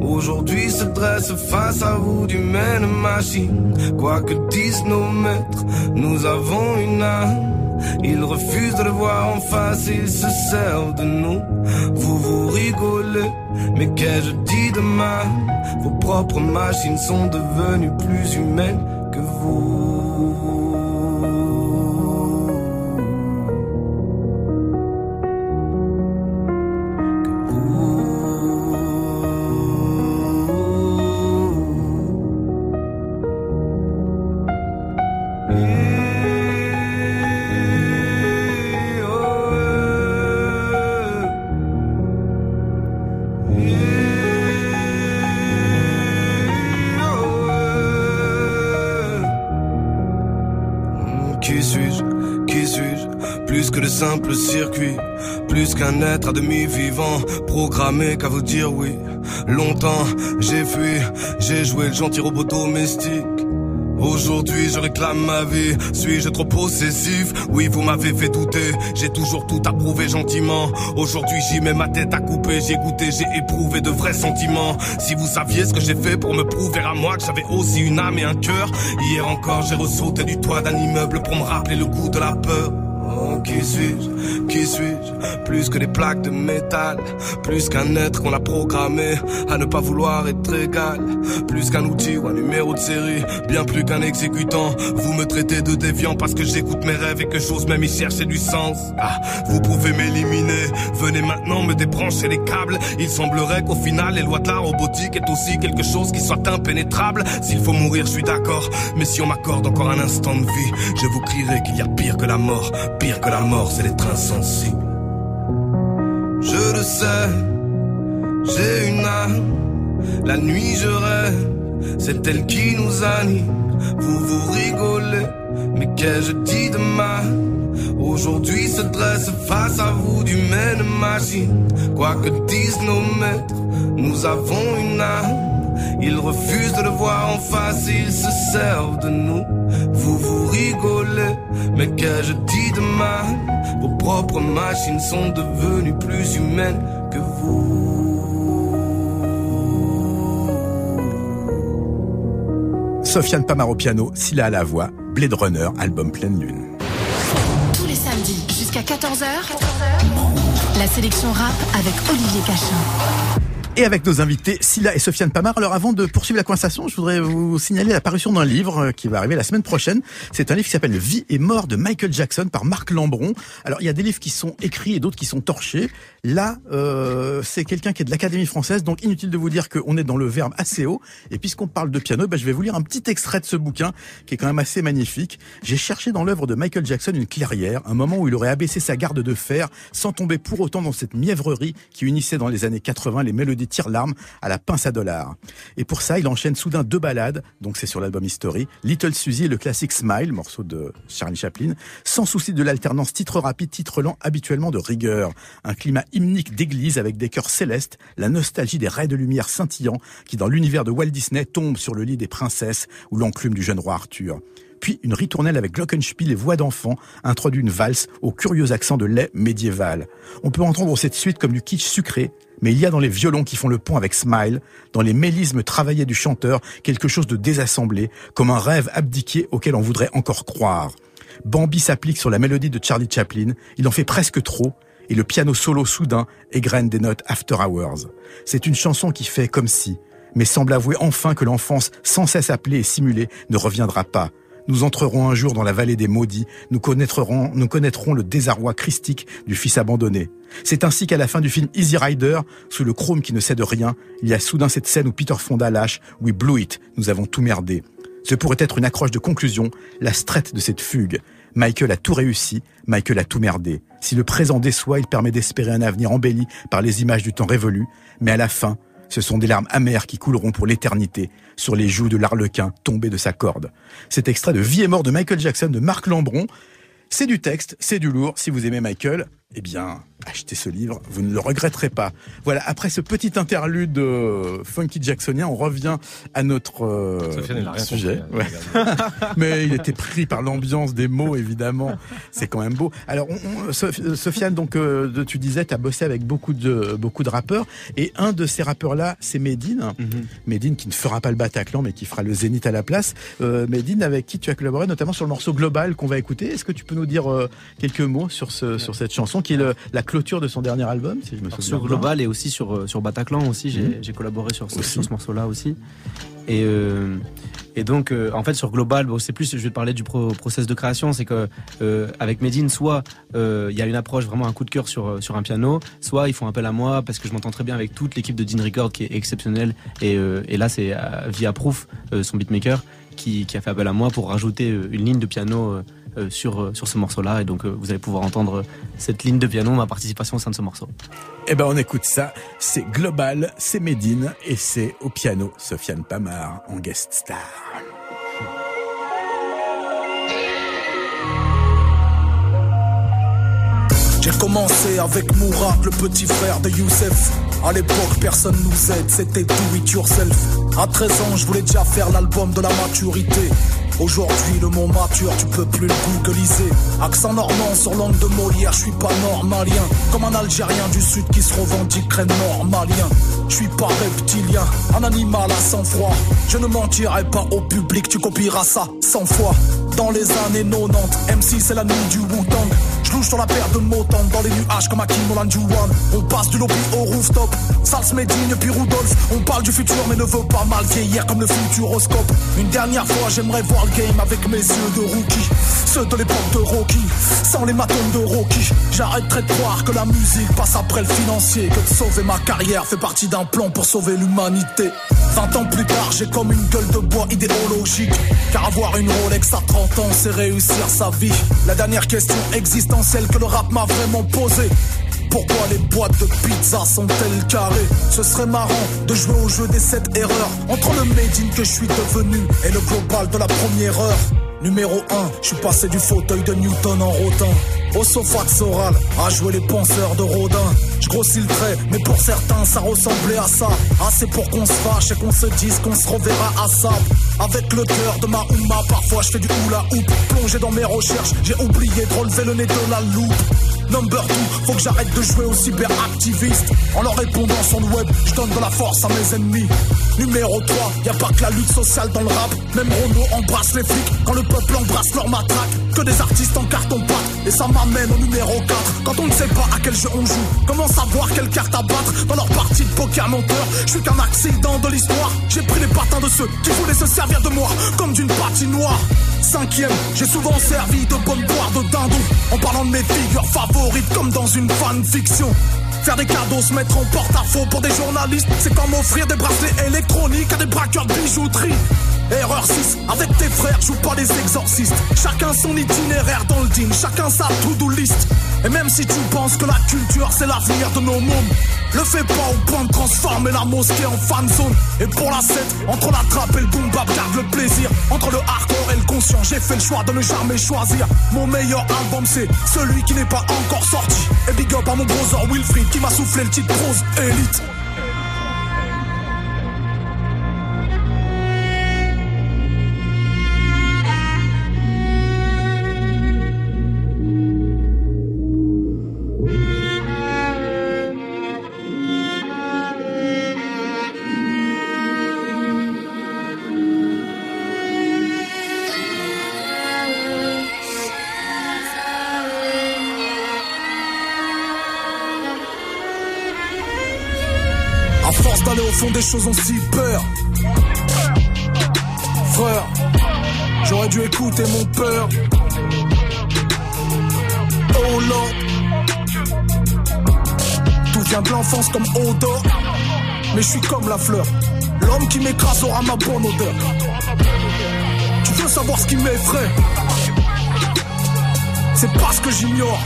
Aujourd'hui se dresse face à vous d'humaine machine. Quoi que disent nos maîtres, nous avons une âme. Ils refusent de le voir en face, ils se servent de nous. Vous rigolez, mais qu'ai-je dit de mal Vos propres machines sont devenues plus humaines que vous. Simple circuit, plus qu'un être à demi vivant, programmé qu'à vous dire oui. Longtemps j'ai fui, j'ai joué le gentil robot domestique. Aujourd'hui je réclame ma vie, suis-je trop possessif? Oui vous m'avez fait douter, j'ai toujours tout approuvé gentiment. Aujourd'hui j'y mets ma tête à couper, j'ai goûté, j'ai éprouvé de vrais sentiments. Si vous saviez ce que j'ai fait pour me prouver à moi que j'avais aussi une âme et un cœur Hier encore j'ai ressauté du toit d'un immeuble pour me rappeler le goût de la peur qui suis-je? Qui suis-je? Plus que des plaques de métal, plus qu'un être qu'on a programmé à ne pas vouloir être égal, plus qu'un outil ou un numéro de série, bien plus qu'un exécutant. Vous me traitez de déviant parce que j'écoute mes rêves et que j'ose même y chercher du sens. Ah, vous pouvez m'éliminer, venez maintenant me débrancher les câbles. Il semblerait qu'au final, les lois de la robotique est aussi quelque chose qui soit impénétrable. S'il faut mourir, je suis d'accord, mais si on m'accorde encore un instant de vie, je vous crierai qu'il y a pire que la mort Pire que la mort, c'est l'être insensible. Je le sais, j'ai une âme. La nuit je rêve, c'est elle qui nous anime. Vous vous rigolez, mais qu'ai-je dit de mal? Aujourd'hui se dresse face à vous d'humaine machine. Quoi que disent nos maîtres, nous avons une âme. Ils refusent de le voir en face, ils se servent de nous. Vous rigolez, mais qu'ai-je dit de mal? Vos propres machines sont devenues plus humaines que vous. Sofiane Pamar au piano, Silla à la voix, Blade Runner, album Pleine Lune. Tous les samedis jusqu'à 14h, la sélection rap avec Olivier Cachin et avec nos invités Silla et Sofiane Pamar. Alors avant de poursuivre la conversation, je voudrais vous signaler la parution d'un livre euh, qui va arriver la semaine prochaine. C'est un livre qui s'appelle Vie et mort de Michael Jackson par Marc Lambron. Alors il y a des livres qui sont écrits et d'autres qui sont torchés. Là, euh, c'est quelqu'un qui est de l'Académie française, donc inutile de vous dire qu'on est dans le verbe assez haut. Et puisqu'on parle de piano, ben, je vais vous lire un petit extrait de ce bouquin qui est quand même assez magnifique. J'ai cherché dans l'œuvre de Michael Jackson une clairière, un moment où il aurait abaissé sa garde de fer sans tomber pour autant dans cette mièvrerie qui unissait dans les années 80 les mélodies tire-larmes à la pince à dollars. Et pour ça, il enchaîne soudain deux ballades, donc c'est sur l'album History, Little Suzy et le classique Smile, morceau de Charlie Chaplin, sans souci de l'alternance titre rapide, titre lent, habituellement de rigueur. Un climat hymnique d'église avec des chœurs célestes, la nostalgie des raies de lumière scintillants qui, dans l'univers de Walt Disney, tombent sur le lit des princesses ou l'enclume du jeune roi Arthur puis une ritournelle avec glockenspiel et voix d'enfant introduit une valse au curieux accent de lait médiéval. On peut entendre cette suite comme du kitsch sucré, mais il y a dans les violons qui font le pont avec Smile, dans les mélismes travaillés du chanteur, quelque chose de désassemblé, comme un rêve abdiqué auquel on voudrait encore croire. Bambi s'applique sur la mélodie de Charlie Chaplin, il en fait presque trop, et le piano solo soudain égrène des notes After Hours. C'est une chanson qui fait comme si, mais semble avouer enfin que l'enfance sans cesse appelée et simulée ne reviendra pas, nous entrerons un jour dans la vallée des maudits, nous connaîtrons, nous connaîtrons le désarroi christique du fils abandonné. C'est ainsi qu'à la fin du film Easy Rider, sous le chrome qui ne sait de rien, il y a soudain cette scène où Peter Fonda lâche We blew it, nous avons tout merdé. Ce pourrait être une accroche de conclusion, la strette de cette fugue. Michael a tout réussi, Michael a tout merdé. Si le présent déçoit, il permet d'espérer un avenir embelli par les images du temps révolu, mais à la fin, ce sont des larmes amères qui couleront pour l'éternité sur les joues de l'arlequin tombé de sa corde. Cet extrait de Vie et mort de Michael Jackson de Marc Lambron, c'est du texte, c'est du lourd. Si vous aimez Michael, eh bien, achetez ce livre, vous ne le regretterez pas. Voilà, après ce petit interlude euh, funky jacksonien, on revient à notre euh, sujet. Hein, (laughs) Mais il était pris par l'ambiance des mots, évidemment. C'est quand même beau. Alors, on, Sofiane, donc, euh, tu disais, tu as bossé avec beaucoup de beaucoup de rappeurs, et un de ces rappeurs-là, c'est Medine. Mm Medine qui ne fera pas le Bataclan, mais qui fera le Zénith à la place. Euh, Medine, avec qui tu as collaboré, notamment sur le morceau Global qu'on va écouter. Est-ce que tu peux nous dire euh, quelques mots sur ce sur cette chanson qui est le, la clôture de son dernier album, si je me souviens Sur Global et aussi sur, euh, sur Bataclan aussi, j'ai mhm. collaboré sur ce, sur ce morceau-là aussi. Et, euh, et donc, euh, en fait, sur Global, bon, c'est plus, je vais te parler du process de création, c'est que euh, avec Medine, soit il y a une approche vraiment un coup de cœur sur sur un piano, soit ils font appel à moi parce que je m'entends très bien avec toute l'équipe de Dean Record qui est exceptionnelle. Et, et là, c'est via Proof, son beatmaker, qui, qui a fait appel à moi pour rajouter une ligne de piano sur, euh, sur ce morceau-là. Et donc, euh, vous allez pouvoir entendre cette ligne de piano, ma participation au sein de ce morceau. Eh ben, on écoute ça. C'est Global, c'est Medine et c'est au piano Sofiane Pamar en guest star. J'ai commencé avec Mourad, le petit frère de Youssef. À l'époque, personne nous aide, c'était do it yourself. À 13 ans, je voulais déjà faire l'album de la maturité. Aujourd'hui, le mot mature, tu peux plus le googliser. Accent normand sur langue de Molière, je suis pas normalien. Comme un Algérien du Sud qui se revendiquerait normalien. Je suis pas reptilien, un animal à sang froid. Je ne mentirai pas au public, tu copieras ça 100 fois. Dans les années 90, M6 c'est la nuit du Wu-Tang. Louche sur la paire de Motown dans les nuages comme Akim Olajuwon. On passe du lobby au rooftop, Sals Medine puis Rudolph. On parle du futur mais ne veut pas mal vieillir comme le futuroscope. Une dernière fois, j'aimerais voir le game avec mes yeux de rookie. Ceux de l'époque de Rocky, sans les matones de Rocky. J'arrêterai de croire que la musique passe après le financier. Que de sauver ma carrière fait partie d'un plan pour sauver l'humanité. 20 ans plus tard, j'ai comme une gueule de bois idéologique. Car avoir une Rolex à 30 ans, c'est réussir sa vie. La dernière question existentielle que le rap m'a vraiment posée. Pourquoi les boîtes de pizza sont-elles carrées? Ce serait marrant de jouer au jeu des 7 erreurs Entre le made in que je suis devenu et le global de la première heure. Numéro 1, je suis passé du fauteuil de Newton en rotin au sofa de Soral, à jouer les penseurs de Rodin. Je grossis le trait, mais pour certains ça ressemblait à ça. Assez pour qu'on se fâche et qu'on se dise qu'on se reverra à ça. Avec le cœur de ma Ouma, parfois je fais du hula hoop. Plongé dans mes recherches, j'ai oublié de relever le nez de la loupe. Number 2, faut que j'arrête de jouer au cyberactiviste. En leur répondant sur le web, je donne de la force à mes ennemis. Numéro 3, y a pas que la lutte sociale dans le rap. Même Renault embrasse les flics quand le peuple embrasse leur matraque. Que des artistes en carton pâte, et ça au numéro 4. Quand on ne sait pas à quel jeu on joue, comment savoir quelle carte abattre dans leur partie de poker menteur? Je suis qu'un accident de l'histoire. J'ai pris les patins de ceux qui voulaient se servir de moi comme d'une patinoire. Cinquième, j'ai souvent servi de bonne boire de dindon en parlant de mes figures favorites comme dans une fanfiction. Faire des cadeaux, se mettre en porte-à-faux pour des journalistes, c'est comme offrir des bracelets électroniques à des braqueurs de bijouterie. Erreur 6, avec tes frères, joue pas les exorcistes. Chacun son itinéraire dans le din, chacun sa to-do list. Et même si tu penses que la culture c'est l'avenir de nos mômes, le fais pas au point de transformer la mosquée en fan zone. Et pour la 7, entre la trappe et le boom bap, garde le plaisir. Entre le hardcore et le conscient, j'ai fait le choix de ne jamais choisir. Mon meilleur album c'est celui qui n'est pas encore sorti. Et big up à mon brother Wilfried qui m'a soufflé le titre prose élite. Choses ont si peur. Frère, j'aurais dû écouter mon peur. Oh Lord, tout vient de l'enfance comme odeur. Mais je suis comme la fleur, l'homme qui m'écrase aura ma bonne odeur. Tu veux savoir ce qui m'effraie? C'est pas ce que j'ignore.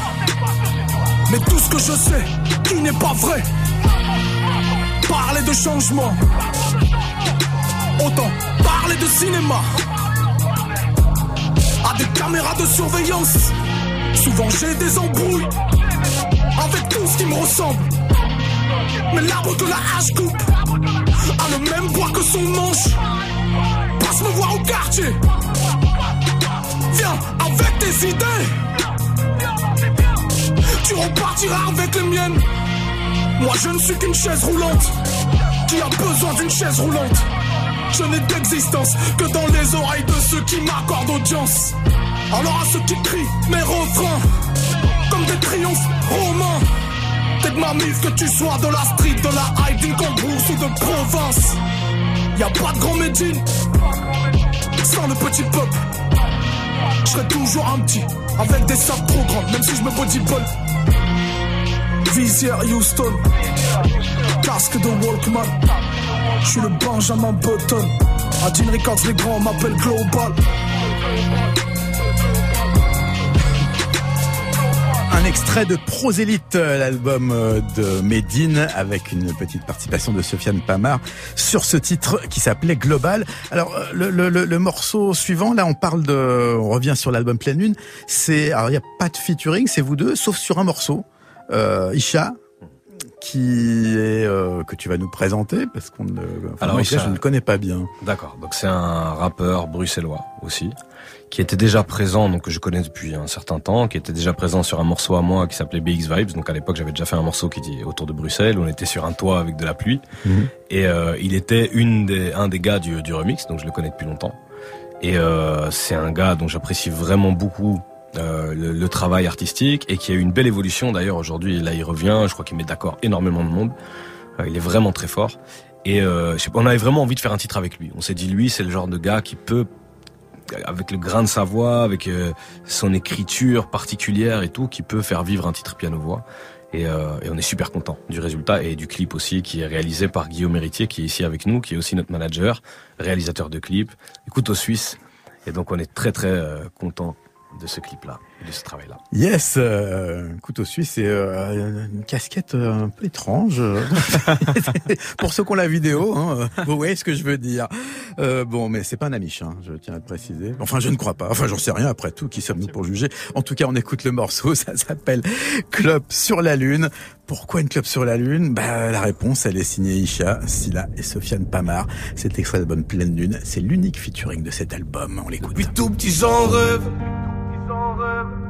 Mais tout ce que je sais, qui n'est pas vrai. De changement. Autant parler de cinéma. À des caméras de surveillance. Souvent j'ai des embrouilles. Avec tout ce qui me ressemble. Mais l'arbre de la hache coupe. A le même bois que son manche. Passe me voir au quartier. Viens avec tes idées. Tu repartiras avec les miennes. Moi je ne suis qu'une chaise roulante qui a besoin d'une chaise roulante. Je n'ai d'existence que dans les oreilles de ceux qui m'accordent audience. Alors à ceux qui crient mes refrains comme des triomphes romains. T'es de ma mif que tu sois de la street, de la hype, d'une cambrousse ou de province. Y a pas de grand médine sans le petit peuple. Je serai toujours un petit avec des sacs trop grands, même si je me bodybuild. Visière Houston, de Walkman. Je suis le Benjamin Button. Un extrait de Prosélite, l'album euh, de Medine, avec une petite participation de Sofiane Pamar sur ce titre qui s'appelait Global. Alors euh, le, le, le, le, morceau suivant, là on parle de, on revient sur l'album Pleine Lune. C'est, alors il n'y a pas de featuring, c'est vous deux, sauf sur un morceau, euh, Isha, qui est euh, que tu vas nous présenter parce qu'on ne, enfin, Alors, moi, je ne connais pas bien. D'accord. Donc c'est un rappeur bruxellois aussi, qui était déjà présent, donc que je connais depuis un certain temps, qui était déjà présent sur un morceau à moi qui s'appelait BX Vibes. Donc à l'époque j'avais déjà fait un morceau qui était autour de Bruxelles, où on était sur un toit avec de la pluie, et euh, il était une des, un des gars du, du remix, donc je le connais depuis longtemps. Et euh, c'est un gars dont j'apprécie vraiment beaucoup euh, le, le travail artistique et qui a eu une belle évolution d'ailleurs aujourd'hui. Là il revient, je crois qu'il met d'accord énormément de monde. Euh, il est vraiment très fort. Et euh, on avait vraiment envie de faire un titre avec lui. On s'est dit, lui, c'est le genre de gars qui peut, avec le grain de sa voix, avec euh, son écriture particulière et tout, qui peut faire vivre un titre piano-voix. Et, euh, et on est super content du résultat et du clip aussi, qui est réalisé par Guillaume Héritier, qui est ici avec nous, qui est aussi notre manager, réalisateur de clips, écoute au Suisse. Et donc on est très très euh, content de ce clip-là, et de ce travail-là. Yes, euh, couteau suisse, c'est euh, une casquette euh, un peu étrange. (laughs) Pour ceux qui ont la vidéo, hein, vous voyez ce que je veux dire. Euh, bon, mais c'est pas un amiche, hein, je tiens à le préciser. Enfin, je ne crois pas. Enfin, j'en sais rien. Après tout, qui sommes-nous pour juger? En tout cas, on écoute le morceau. Ça s'appelle Club sur la lune. Pourquoi une club sur la lune? Bah, la réponse, elle est signée Isha, Silla et Sofiane Pamar. Cet extrait d'album Pleine Lune, c'est l'unique featuring de cet album. On l'écoute. Depuis tout petit j'en rêve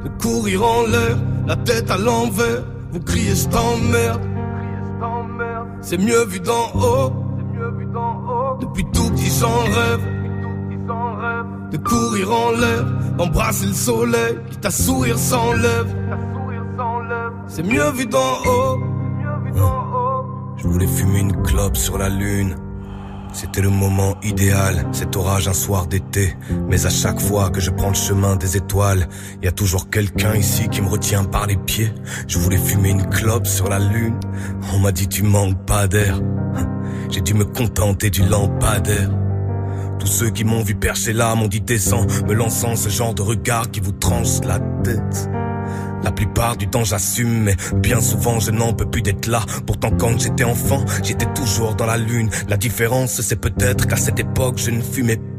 De courir en l'air, la tête à l'envers. Vous criez je t'emmerde C'est mieux vu d'en haut. Depuis tout petit j'en rêve. De courir en l'air, d'embrasser le soleil Qui t'a sourire sans lèvres. C'est mieux vu d'en haut. Je voulais fumer une clope sur la lune c'était le moment idéal, cet orage un soir d'été. Mais à chaque fois que je prends le chemin des étoiles, y a toujours quelqu'un ici qui me retient par les pieds. Je voulais fumer une clope sur la lune. On m'a dit tu manques pas d'air. J'ai dû me contenter du lampadaire. Tous ceux qui m'ont vu percher là m'ont dit descends, me lançant ce genre de regard qui vous tranche la tête. La plupart du temps j'assume, mais bien souvent je n'en peux plus d'être là. Pourtant quand j'étais enfant, j'étais toujours dans la lune. La différence c'est peut-être qu'à cette époque je ne fumais pas.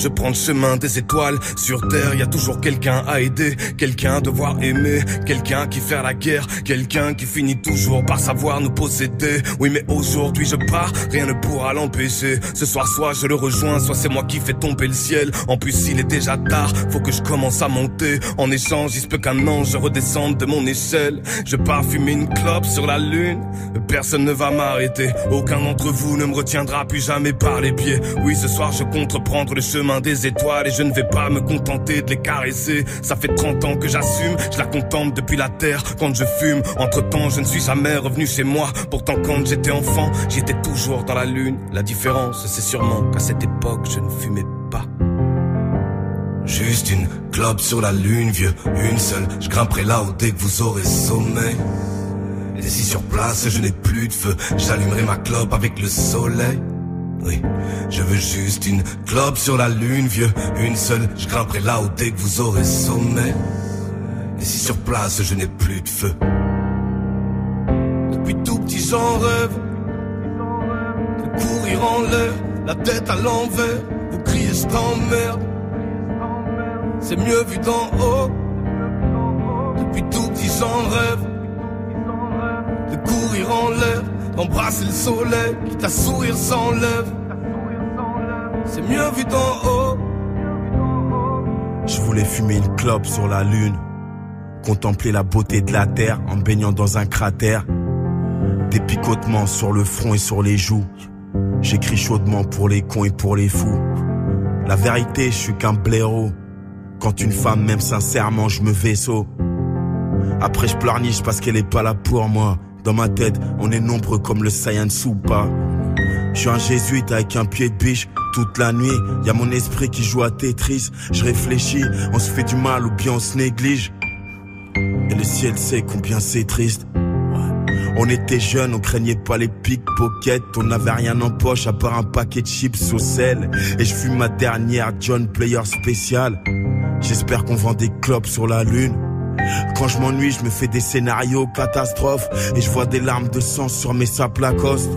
Je prends le chemin des étoiles, sur terre y a toujours quelqu'un à aider, quelqu'un à devoir aimer, quelqu'un qui fait la guerre, quelqu'un qui finit toujours par savoir nous posséder. Oui mais aujourd'hui je pars, rien ne pourra l'empêcher. Ce soir soit je le rejoins, soit c'est moi qui fais tomber le ciel. En plus il est déjà tard, faut que je commence à monter. En échange, il se peut qu'un ange redescende de mon échelle. Je pars fumer une clope sur la lune, personne ne va m'arrêter. Aucun d'entre vous ne me retiendra plus jamais par les pieds. Oui ce soir je compte reprendre le chemin des étoiles et je ne vais pas me contenter de les caresser. Ça fait 30 ans que j'assume, je la contemple depuis la terre quand je fume. Entre temps, je ne suis jamais revenu chez moi. Pourtant, quand j'étais enfant, j'étais toujours dans la lune. La différence, c'est sûrement qu'à cette époque, je ne fumais pas. Juste une clope sur la lune, vieux, une seule. Je grimperai là-haut dès que vous aurez sommeil. Et si sur place je n'ai plus de feu, j'allumerai ma clope avec le soleil. Oui, je veux juste une clope sur la lune, vieux. Une seule, je grimperai là haut dès que vous aurez sommet. Et si sur place je n'ai plus de feu? Depuis tout petit j'en rêve. De courir en l'air, la tête à l'envers. Vous criez je t'emmerde. C'est mieux vu d'en haut. Depuis tout petit j'en rêve. De courir en l'air, d'embrasser le soleil Qui à sourire s'enlève C'est mieux vu d'en haut Je voulais fumer une clope sur la lune Contempler la beauté de la terre en baignant dans un cratère. Des picotements sur le front et sur les joues. J'écris chaudement pour les cons et pour les fous. La vérité, je suis qu'un blaireau. Quand une femme m'aime sincèrement, je me vaisseau. Après, je pleurniche parce qu'elle est pas là pour moi. Dans ma tête, on est nombreux comme le Saiyan Soupa. Je suis un jésuite avec un pied de biche. Toute la nuit, y a mon esprit qui joue à Tetris. Je réfléchis, on se fait du mal ou bien on se néglige. Et le ciel sait combien c'est triste. On était jeunes, on craignait pas les pickpockets, on n'avait rien en poche à part un paquet de chips au sel. Et je fume ma dernière John Player spéciale. J'espère qu'on vend des clopes sur la lune. Quand je m'ennuie, je me fais des scénarios catastrophes et je vois des larmes de sang sur mes sapes Lacoste.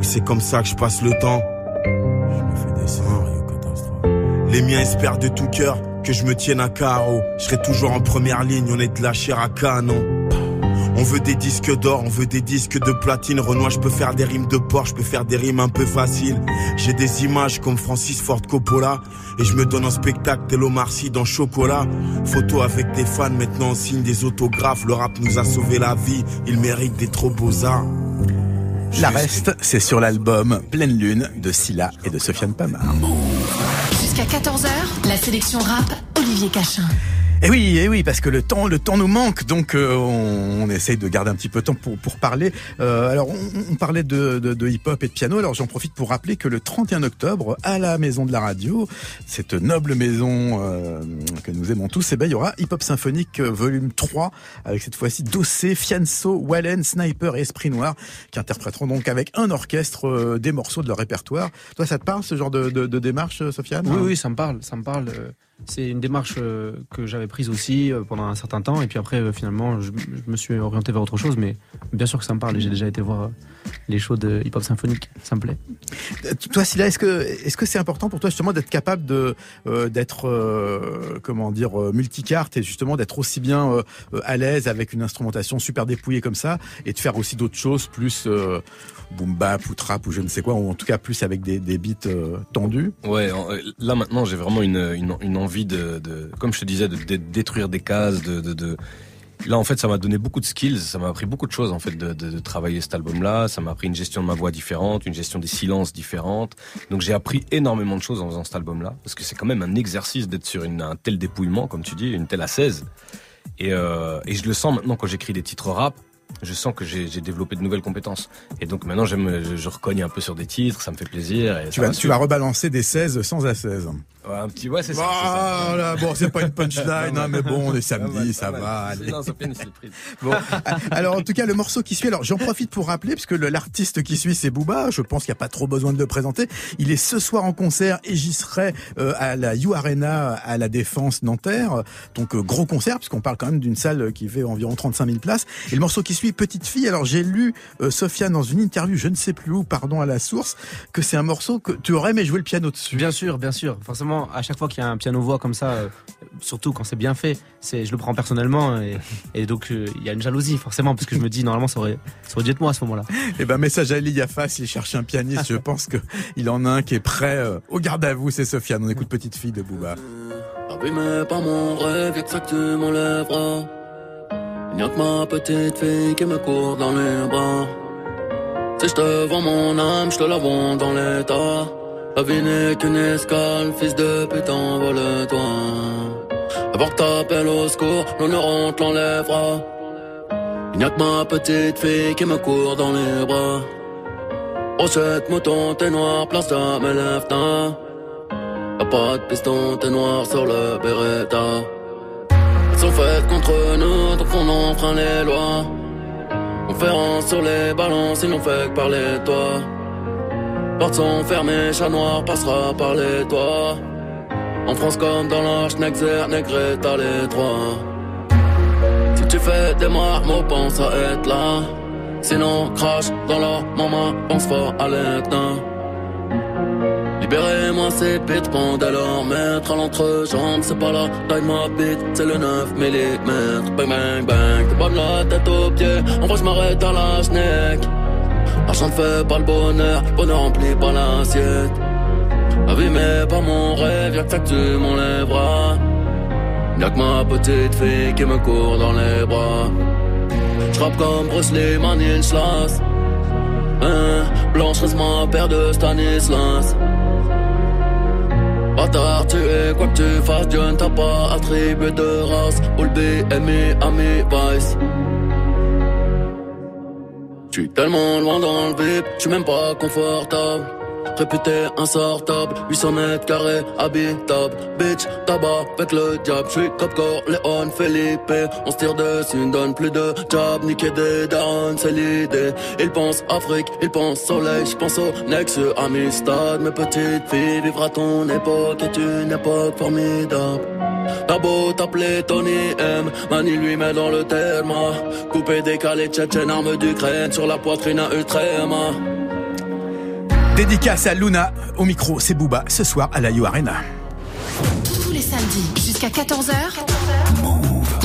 Et c'est comme ça que je passe le temps. Je me fais des scénarios catastrophes. Les miens espèrent de tout cœur que je me tienne à carreau. Je serai toujours en première ligne, on est de la chair à canon. On veut des disques d'or, on veut des disques de platine. Renoir, je peux faire des rimes de porc, je peux faire des rimes un peu faciles. J'ai des images comme Francis Ford Coppola. Et je me donne un spectacle tel Omar Sy dans Chocolat. Photo avec des fans, maintenant on signe des autographes. Le rap nous a sauvé la vie, il mérite des trop beaux arts. La reste, c'est sur l'album Pleine Lune de Silla et de Sofiane Pamar. Jusqu'à 14h, la sélection rap, Olivier Cachin. Eh oui, eh oui, parce que le temps, le temps nous manque, donc euh, on, on, essaye de garder un petit peu de temps pour pour parler. Euh, alors, on, on, parlait de, de, de hip-hop et de piano. Alors, j'en profite pour rappeler que le 31 octobre, à la Maison de la Radio, cette noble maison euh, que nous aimons tous, eh ben, il y aura Hip Hop Symphonique euh, Volume 3, avec cette fois-ci Dossé, Fianso, Wallen, Sniper et Esprit Noir, qui interpréteront donc avec un orchestre euh, des morceaux de leur répertoire. Toi, ça te parle ce genre de, de, de démarche, Sofiane? Oui, oui, ça me parle, ça me parle. C'est une démarche euh, que j'avais prise aussi euh, pendant un certain temps. Et puis après, euh, finalement, je, me suis orienté vers autre chose. Mais bien sûr que ça me parle. J'ai déjà été voir les shows de hip-hop symphonique. Ça me plaît. Toi, Silla, est-ce que est-ce c'est important pour toi justement d'être capable d'être comment dire multicarte et justement d'être aussi bien à l'aise avec une instrumentation super dépouillée comme ça et de faire aussi d'autres choses plus boom bap ou trap ou je ne sais quoi ou en tout cas plus avec des, des beats tendus. Ouais, là maintenant j'ai vraiment une, une, envie de, comme je te disais, de, détruire des cases, de, de, Là, en fait, ça m'a donné beaucoup de skills, ça m'a appris beaucoup de choses, en fait, de, de, travailler cet album-là. Ça m'a appris une gestion de ma voix différente, une gestion des silences différentes. Donc, j'ai appris énormément de choses en faisant cet album-là, parce que c'est quand même un exercice d'être sur un tel dépouillement, comme tu dis, une telle assaise. Et, euh, et je le sens maintenant quand j'écris des titres rap, je sens que j'ai développé de nouvelles compétences. Et donc maintenant, je, je recogne un peu sur des titres, ça me fait plaisir. Et tu vas, tu vas rebalancer des 16 sans à 16. Ouais, un petit, ouais, c'est ça. Voilà, bon, c'est pas une punchline, hein, mais bon, on est (laughs) samedi, ça va. Allez. Non, ça fait une surprise. (laughs) Bon, alors en tout cas, le morceau qui suit, alors j'en profite pour rappeler, puisque l'artiste qui suit, c'est Booba. Je pense qu'il n'y a pas trop besoin de le présenter. Il est ce soir en concert et j'y serai euh, à la You Arena à la Défense Nanterre. Donc euh, gros concert, puisqu'on parle quand même d'une salle qui fait environ 35 000 places. Et le morceau qui suit, Petite fille. Alors j'ai lu euh, Sofiane dans une interview, je ne sais plus où, pardon à la source, que c'est un morceau que tu aurais aimé jouer le piano dessus. Bien sûr, bien sûr. Forcément, à chaque fois qu'il y a un piano voix comme ça, euh, surtout quand c'est bien fait, c'est je le prends personnellement et, et donc euh, il y a une jalousie forcément parce que je me dis normalement ça aurait ça aurait dû être moi à ce moment-là. Eh ben message à Yafa s'il cherche un pianiste, je pense que il en a un qui est prêt euh, au garde à vous, c'est Sofiane. On écoute petite fille de Booba. Mon rêve, ça Y'a que ma petite fille qui me court dans les bras. Si je te vends mon âme, je te la vends dans l'état. La vie n'est qu'une escale, fils de putain, envole-toi. Avant que t'appelles au secours, l'honneur on te l'enlèvera. Il n'y a que ma petite fille qui me court dans les bras. Rochette, mouton, t'es noir, place à mes lèvres, Y'a pas de piston, t'es noir sur le Beretta. Sont faites contre nous, donc on enfreint les lois. On fait sur les balances, ils n'ont fait que parler de toi. Portes sont fermées, chat noir passera par les toits. En France comme dans l'Arche, Nexer, Negré, t'as les trois. Si tu fais des marmots, pense à être là. Sinon, crache dans leur maman, pense fort à l'éteint. Libérez-moi ces bêtes, pendant leur maître à l'entrejambe, c'est pas la taille ma bite, c'est le 9 mm. Bang bang bang, t'es pas de la tête aux pieds, en vrai je m'arrête à la snake. L'argent ne fait pas le bonheur, le bonheur remplit pas l'assiette. La vie mais pas mon rêve, y'a que ça que tu m'enlèveras. Y'a que ma petite fille qui me court dans les bras. J'rappe comme Bruce Lee, Slash. Hein, Blanche reste ma paire de Stanislas. Bâtard, tu es quoi que tu fasses, Dieu ne t'a pas attribué de race. All aimé, ami, vice. J'suis tellement loin dans le vip, j'suis même pas confortable. Réputé insortable, 800 mètres carrés, habitable. Bitch, tabac avec le diable. J'suis cop Léon, Felipe. On se tire dessus, ne donne plus de job. Niquer des darons, c'est l'idée. Ils pensent Afrique, ils pensent soleil. J'pense au Nexus, Amistad. Mes petites filles, vivre ton époque est une époque formidable. T'as beau t'appeler Tony M, Mani lui met dans le terme. Coupé, décalé, tchétchène, arme d'Ukraine sur la poitrine à Ultrema. Dédicace à Luna. Au micro, c'est Booba, ce soir à la You Arena. Tous les samedis, jusqu'à 14h,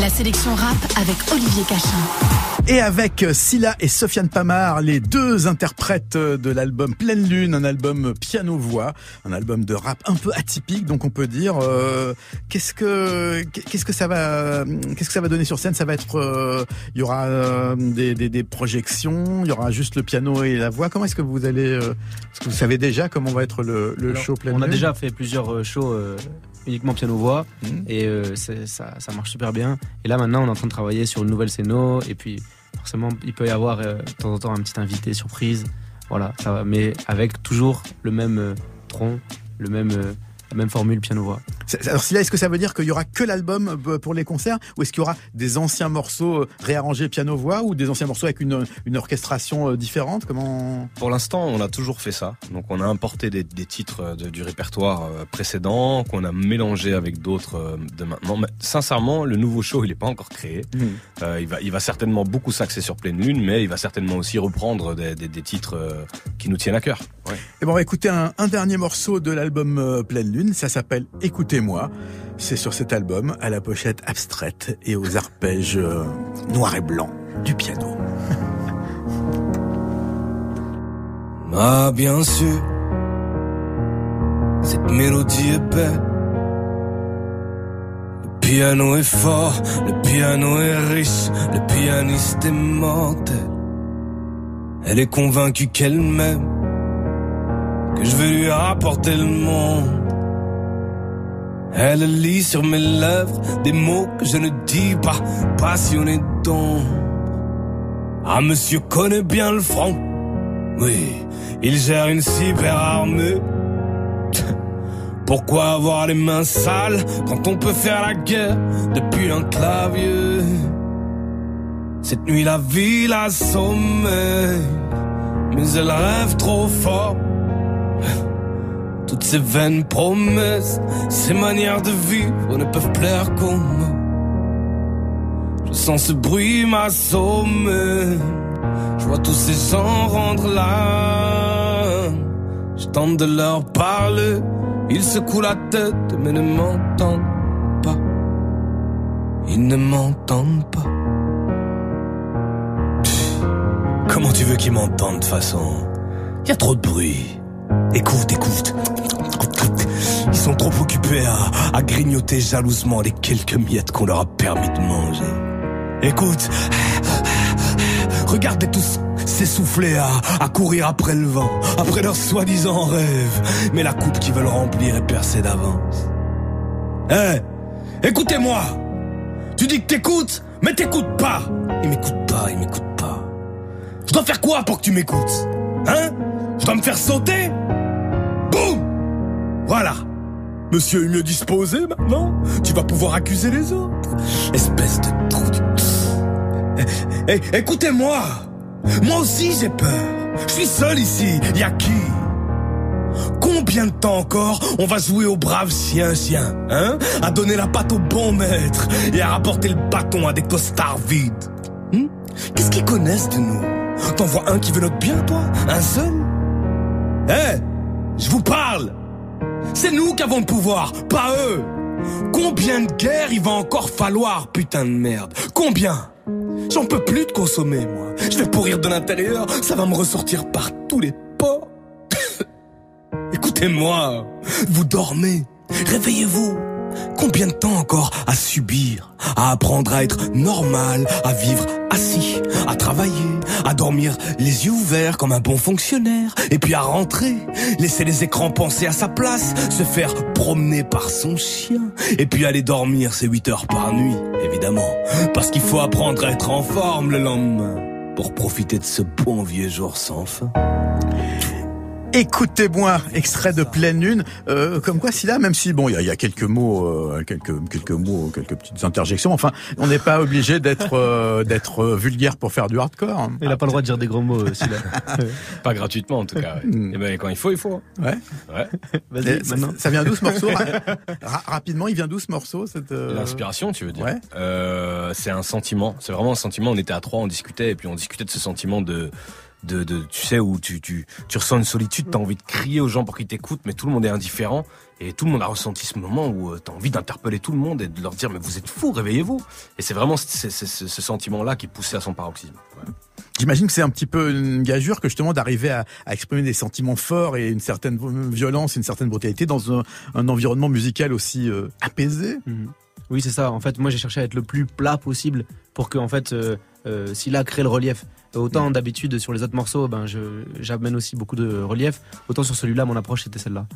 la sélection rap avec Olivier Cachin. Et avec Silla et Sofiane Pamar, les deux interprètes de l'album Pleine Lune, un album piano-voix, un album de rap un peu atypique, donc on peut dire euh, qu'est-ce que qu'est-ce que ça va qu'est-ce que ça va donner sur scène? Ça va être euh, il y aura euh, des, des, des, projections, il y aura juste le piano et la voix. Comment est-ce que vous allez Est-ce que vous savez déjà comment va être le, le show Pleine Lune On a déjà fait plusieurs shows uniquement piano-voix mmh. et ça, ça marche super bien. Et là maintenant on est en train de travailler sur une nouvelle scéno et puis forcément, il peut y avoir euh, de temps en temps un petit invité surprise. Voilà, ça va. Mais avec toujours le même euh, tronc, le même euh, même formule piano-voix. Alors là, est-ce que ça veut dire qu'il y aura que l'album euh, pour les concerts ou est-ce qu'il y aura des anciens morceaux euh, réarrangés piano-voix ou des anciens morceaux avec une, une orchestration euh, différente? Comment Pour l'instant, on a toujours fait ça. Donc on a importé des, des titres du répertoire précédent qu'on a mélangé avec d'autres de maintenant. Mais sincèrement, le nouveau show, il n'est pas encore créé. Mmh. il, va, il va certainement beaucoup s'axer sur Pleine Lune, mais il va certainement aussi reprendre des, des, des titres qui nous tiennent à cœur. Ouais. Et bon, on va écouter un, un dernier morceau de l'album Pleine Lune ça s'appelle Écoutez-moi. C'est sur cet album, à la pochette abstraite et aux arpèges euh, noirs et blancs du piano. (laughs) ah, bien sûr, cette mélodie est belle. Le piano est fort, le piano est riche, le pianiste est mortel. Elle est convaincue qu'elle m'aime, que je vais lui apporter le monde. Elle lit sur mes lèvres des mots que je ne dis pas, passionné d'ombre. Ah, monsieur connaît bien le front. Oui, il gère une cyber armée. Pourquoi avoir les mains sales quand on peut faire la guerre depuis un clavier? Cette nuit la ville a sommeil, mais elle rêve trop fort. Toutes ces vaines promesses, ces manières de vivre ne peuvent plaire qu'aux moi. Je sens ce bruit m'assommer. Je vois tous ces gens rendre là. Je tente de leur parler. Ils secouent la tête, mais ne m'entendent pas. Ils ne m'entendent pas. comment tu veux qu'ils m'entendent de façon? Il y a trop de bruit. Écoute, écoute. Ils sont trop occupés à, grignoter jalousement les quelques miettes qu'on leur a permis de manger. Écoute, regardez tous s'essouffler à, à courir après le vent, après leur soi-disant rêve. Mais la coupe qu'ils veulent remplir est percée d'avance. Eh, écoutez-moi Tu dis que t'écoutes, mais t'écoutes pas Il m'écoute pas, il m'écoute pas. Je dois faire quoi pour que tu m'écoutes Hein? Je dois me faire sauter. Boum. Voilà. Monsieur est mieux disposé maintenant. Tu vas pouvoir accuser les autres. Espèce de trou du... Eh, eh, écoutez-moi. Moi aussi j'ai peur. Je suis seul ici. Y a qui? Combien de temps encore on va jouer au brave sien-sien, hein? À donner la patte au bon maître et à rapporter le bâton à des costards vides. Hmm? Qu'est-ce qu'ils connaissent de nous? T'en vois un qui veut notre bien, toi? Un seul? Eh Je vous parle C'est nous qui avons le pouvoir, pas eux Combien de guerres il va encore falloir, putain de merde Combien? J'en peux plus de consommer, moi. Je vais pourrir de l'intérieur, ça va me ressortir par tous les pores. (laughs) Écoutez-moi, vous dormez, réveillez-vous. Combien de temps encore à subir, à apprendre à être normal, à vivre assis, à travailler, à dormir les yeux ouverts comme un bon fonctionnaire, et puis à rentrer, laisser les écrans penser à sa place, se faire promener par son chien, et puis aller dormir ses 8 heures par nuit, évidemment, parce qu'il faut apprendre à être en forme le lendemain, pour profiter de ce bon vieux jour sans fin. Écoutez-moi, extrait de pleine lune. Euh, comme quoi, si là, même si bon, il y, y a, quelques mots, euh, quelques quelques mots, quelques petites interjections. Enfin, on n'est pas obligé d'être euh, d'être vulgaire pour faire du hardcore. Il n'a pas le droit de dire des gros mots, aussi (laughs) là. pas gratuitement en tout cas. Ouais. Et ben quand il faut, il faut. Ouais. Ouais. Vas-y, ça, ça, vient d'où ce morceau (laughs) Ra Rapidement, il vient d'où ce morceau cette L'inspiration, tu veux dire Ouais. c'est un sentiment. C'est vraiment un sentiment. On était à trois, on discutait et puis on discutait de ce sentiment de de, de, tu sais, où tu, tu, tu ressens une solitude, t'as envie de crier aux gens pour qu'ils t'écoutent, mais tout le monde est indifférent. Et tout le monde a ressenti ce moment où t'as envie d'interpeller tout le monde et de leur dire, mais vous êtes fous, réveillez-vous. Et c'est vraiment ce, ce, ce sentiment-là qui est poussé à son paroxysme. Ouais. J'imagine que c'est un petit peu une gageure que justement d'arriver à, à, exprimer des sentiments forts et une certaine violence, une certaine brutalité dans un, un environnement musical aussi euh, apaisé. Mmh. Oui, c'est ça. En fait, moi, j'ai cherché à être le plus plat possible pour que, en fait, euh, euh, s'il a créé le relief. Autant d'habitude sur les autres morceaux, ben j'amène aussi beaucoup de relief. Autant sur celui-là, mon approche c'était celle-là.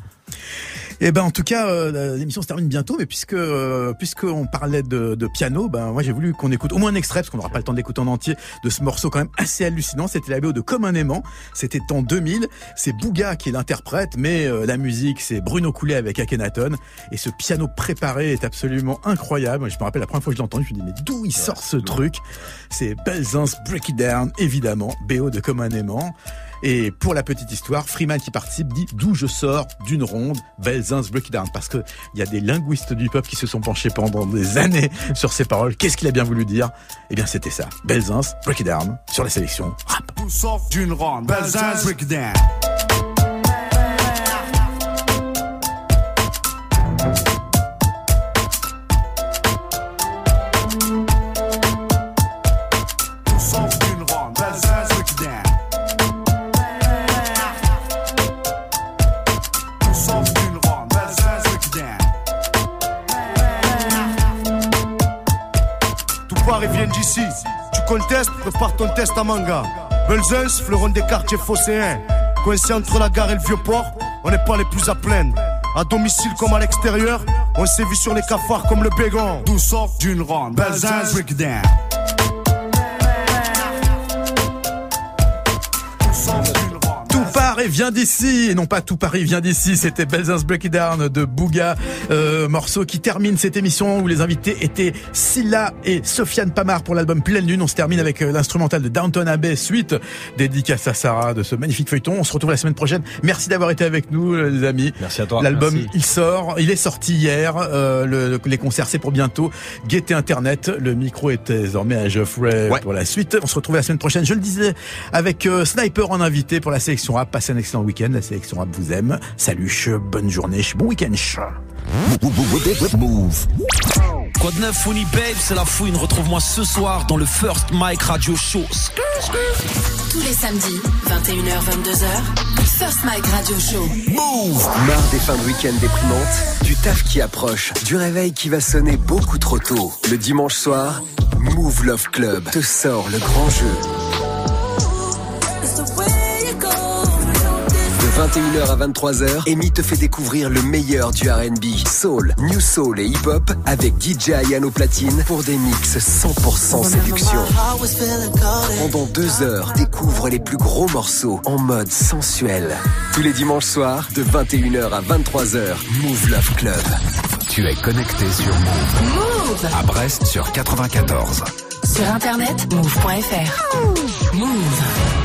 Et ben en tout cas, euh, l'émission se termine bientôt, mais puisque euh, puisqu'on parlait de, de, piano, ben moi j'ai voulu qu'on écoute au moins un extrait parce qu'on n'aura pas le temps d'écouter en entier de ce morceau quand même assez hallucinant. C'était la BO de Comme un aimant. C'était en 2000. C'est Bouga qui est l'interprète, mais euh, la musique c'est Bruno Coulet avec Akhenaton. Et ce piano préparé est absolument incroyable. Je me rappelle la première fois que je l'ai entendu, je me dis mais d'où il sort ce truc? C'est Belzins Break It Down, évidemment, BO de Comme un aimant. Et pour la petite histoire, Freeman qui participe dit d'où je sors d'une ronde, Belzins Break It Down. Parce que il y a des linguistes du peuple qui se sont penchés pendant des années sur ces paroles. Qu'est-ce qu'il a bien voulu dire? Eh bien, c'était ça. Belzins Break It Down sur la sélection rap. It Down. d'ici. Tu contestes, prépare ton test à manga. Belzens, fleuron des quartiers phocéens. Coincé entre la gare et le vieux port, on n'est pas les plus à plaindre. À domicile comme à l'extérieur, on sévit sur les cafards comme le bégon. D'où sort d'une ronde, Belzens, break Paris vient d'ici, et non pas tout Paris vient d'ici, c'était Belzins Break It Down de Bouga, euh, morceau qui termine cette émission où les invités étaient Silla et Sofiane Pamar pour l'album Pleine Lune. On se termine avec euh, l'instrumental de Downton Abbey, suite dédicace à Sarah de ce magnifique feuilleton. On se retrouve la semaine prochaine. Merci d'avoir été avec nous, les amis. Merci à toi. L'album, il sort, il est sorti hier, euh, le, les concerts c'est pour bientôt. Guettez Internet, le micro est désormais à Geoffrey ouais. pour la suite. On se retrouve la semaine prochaine, je le disais, avec euh, Sniper en invité pour la sélection rap. Passez un excellent week-end. La sélection rap vous aime. Salut, bonne journée, bon week-end. Move. Quoi de neuf, Funny Babe, c'est la fouine. Retrouve-moi ce soir dans le First Mike Radio Show. Tous les samedis, 21h, 22h, First Mike Radio Show. Move Marre des fins de week-end déprimantes, du taf qui approche, du réveil qui va sonner beaucoup trop tôt. Le dimanche soir, Move Love Club te sort le grand jeu. 21h à 23h, Amy te fait découvrir le meilleur du R&B, soul, new soul et hip-hop avec DJ Ayano Platine pour des mix 100% séduction. Pendant deux heures, découvre les plus gros morceaux en mode sensuel. Tous les dimanches soirs, de 21h à 23h, Move Love Club. Tu es connecté sur Move. Move À Brest sur 94. Sur internet, move.fr. Move.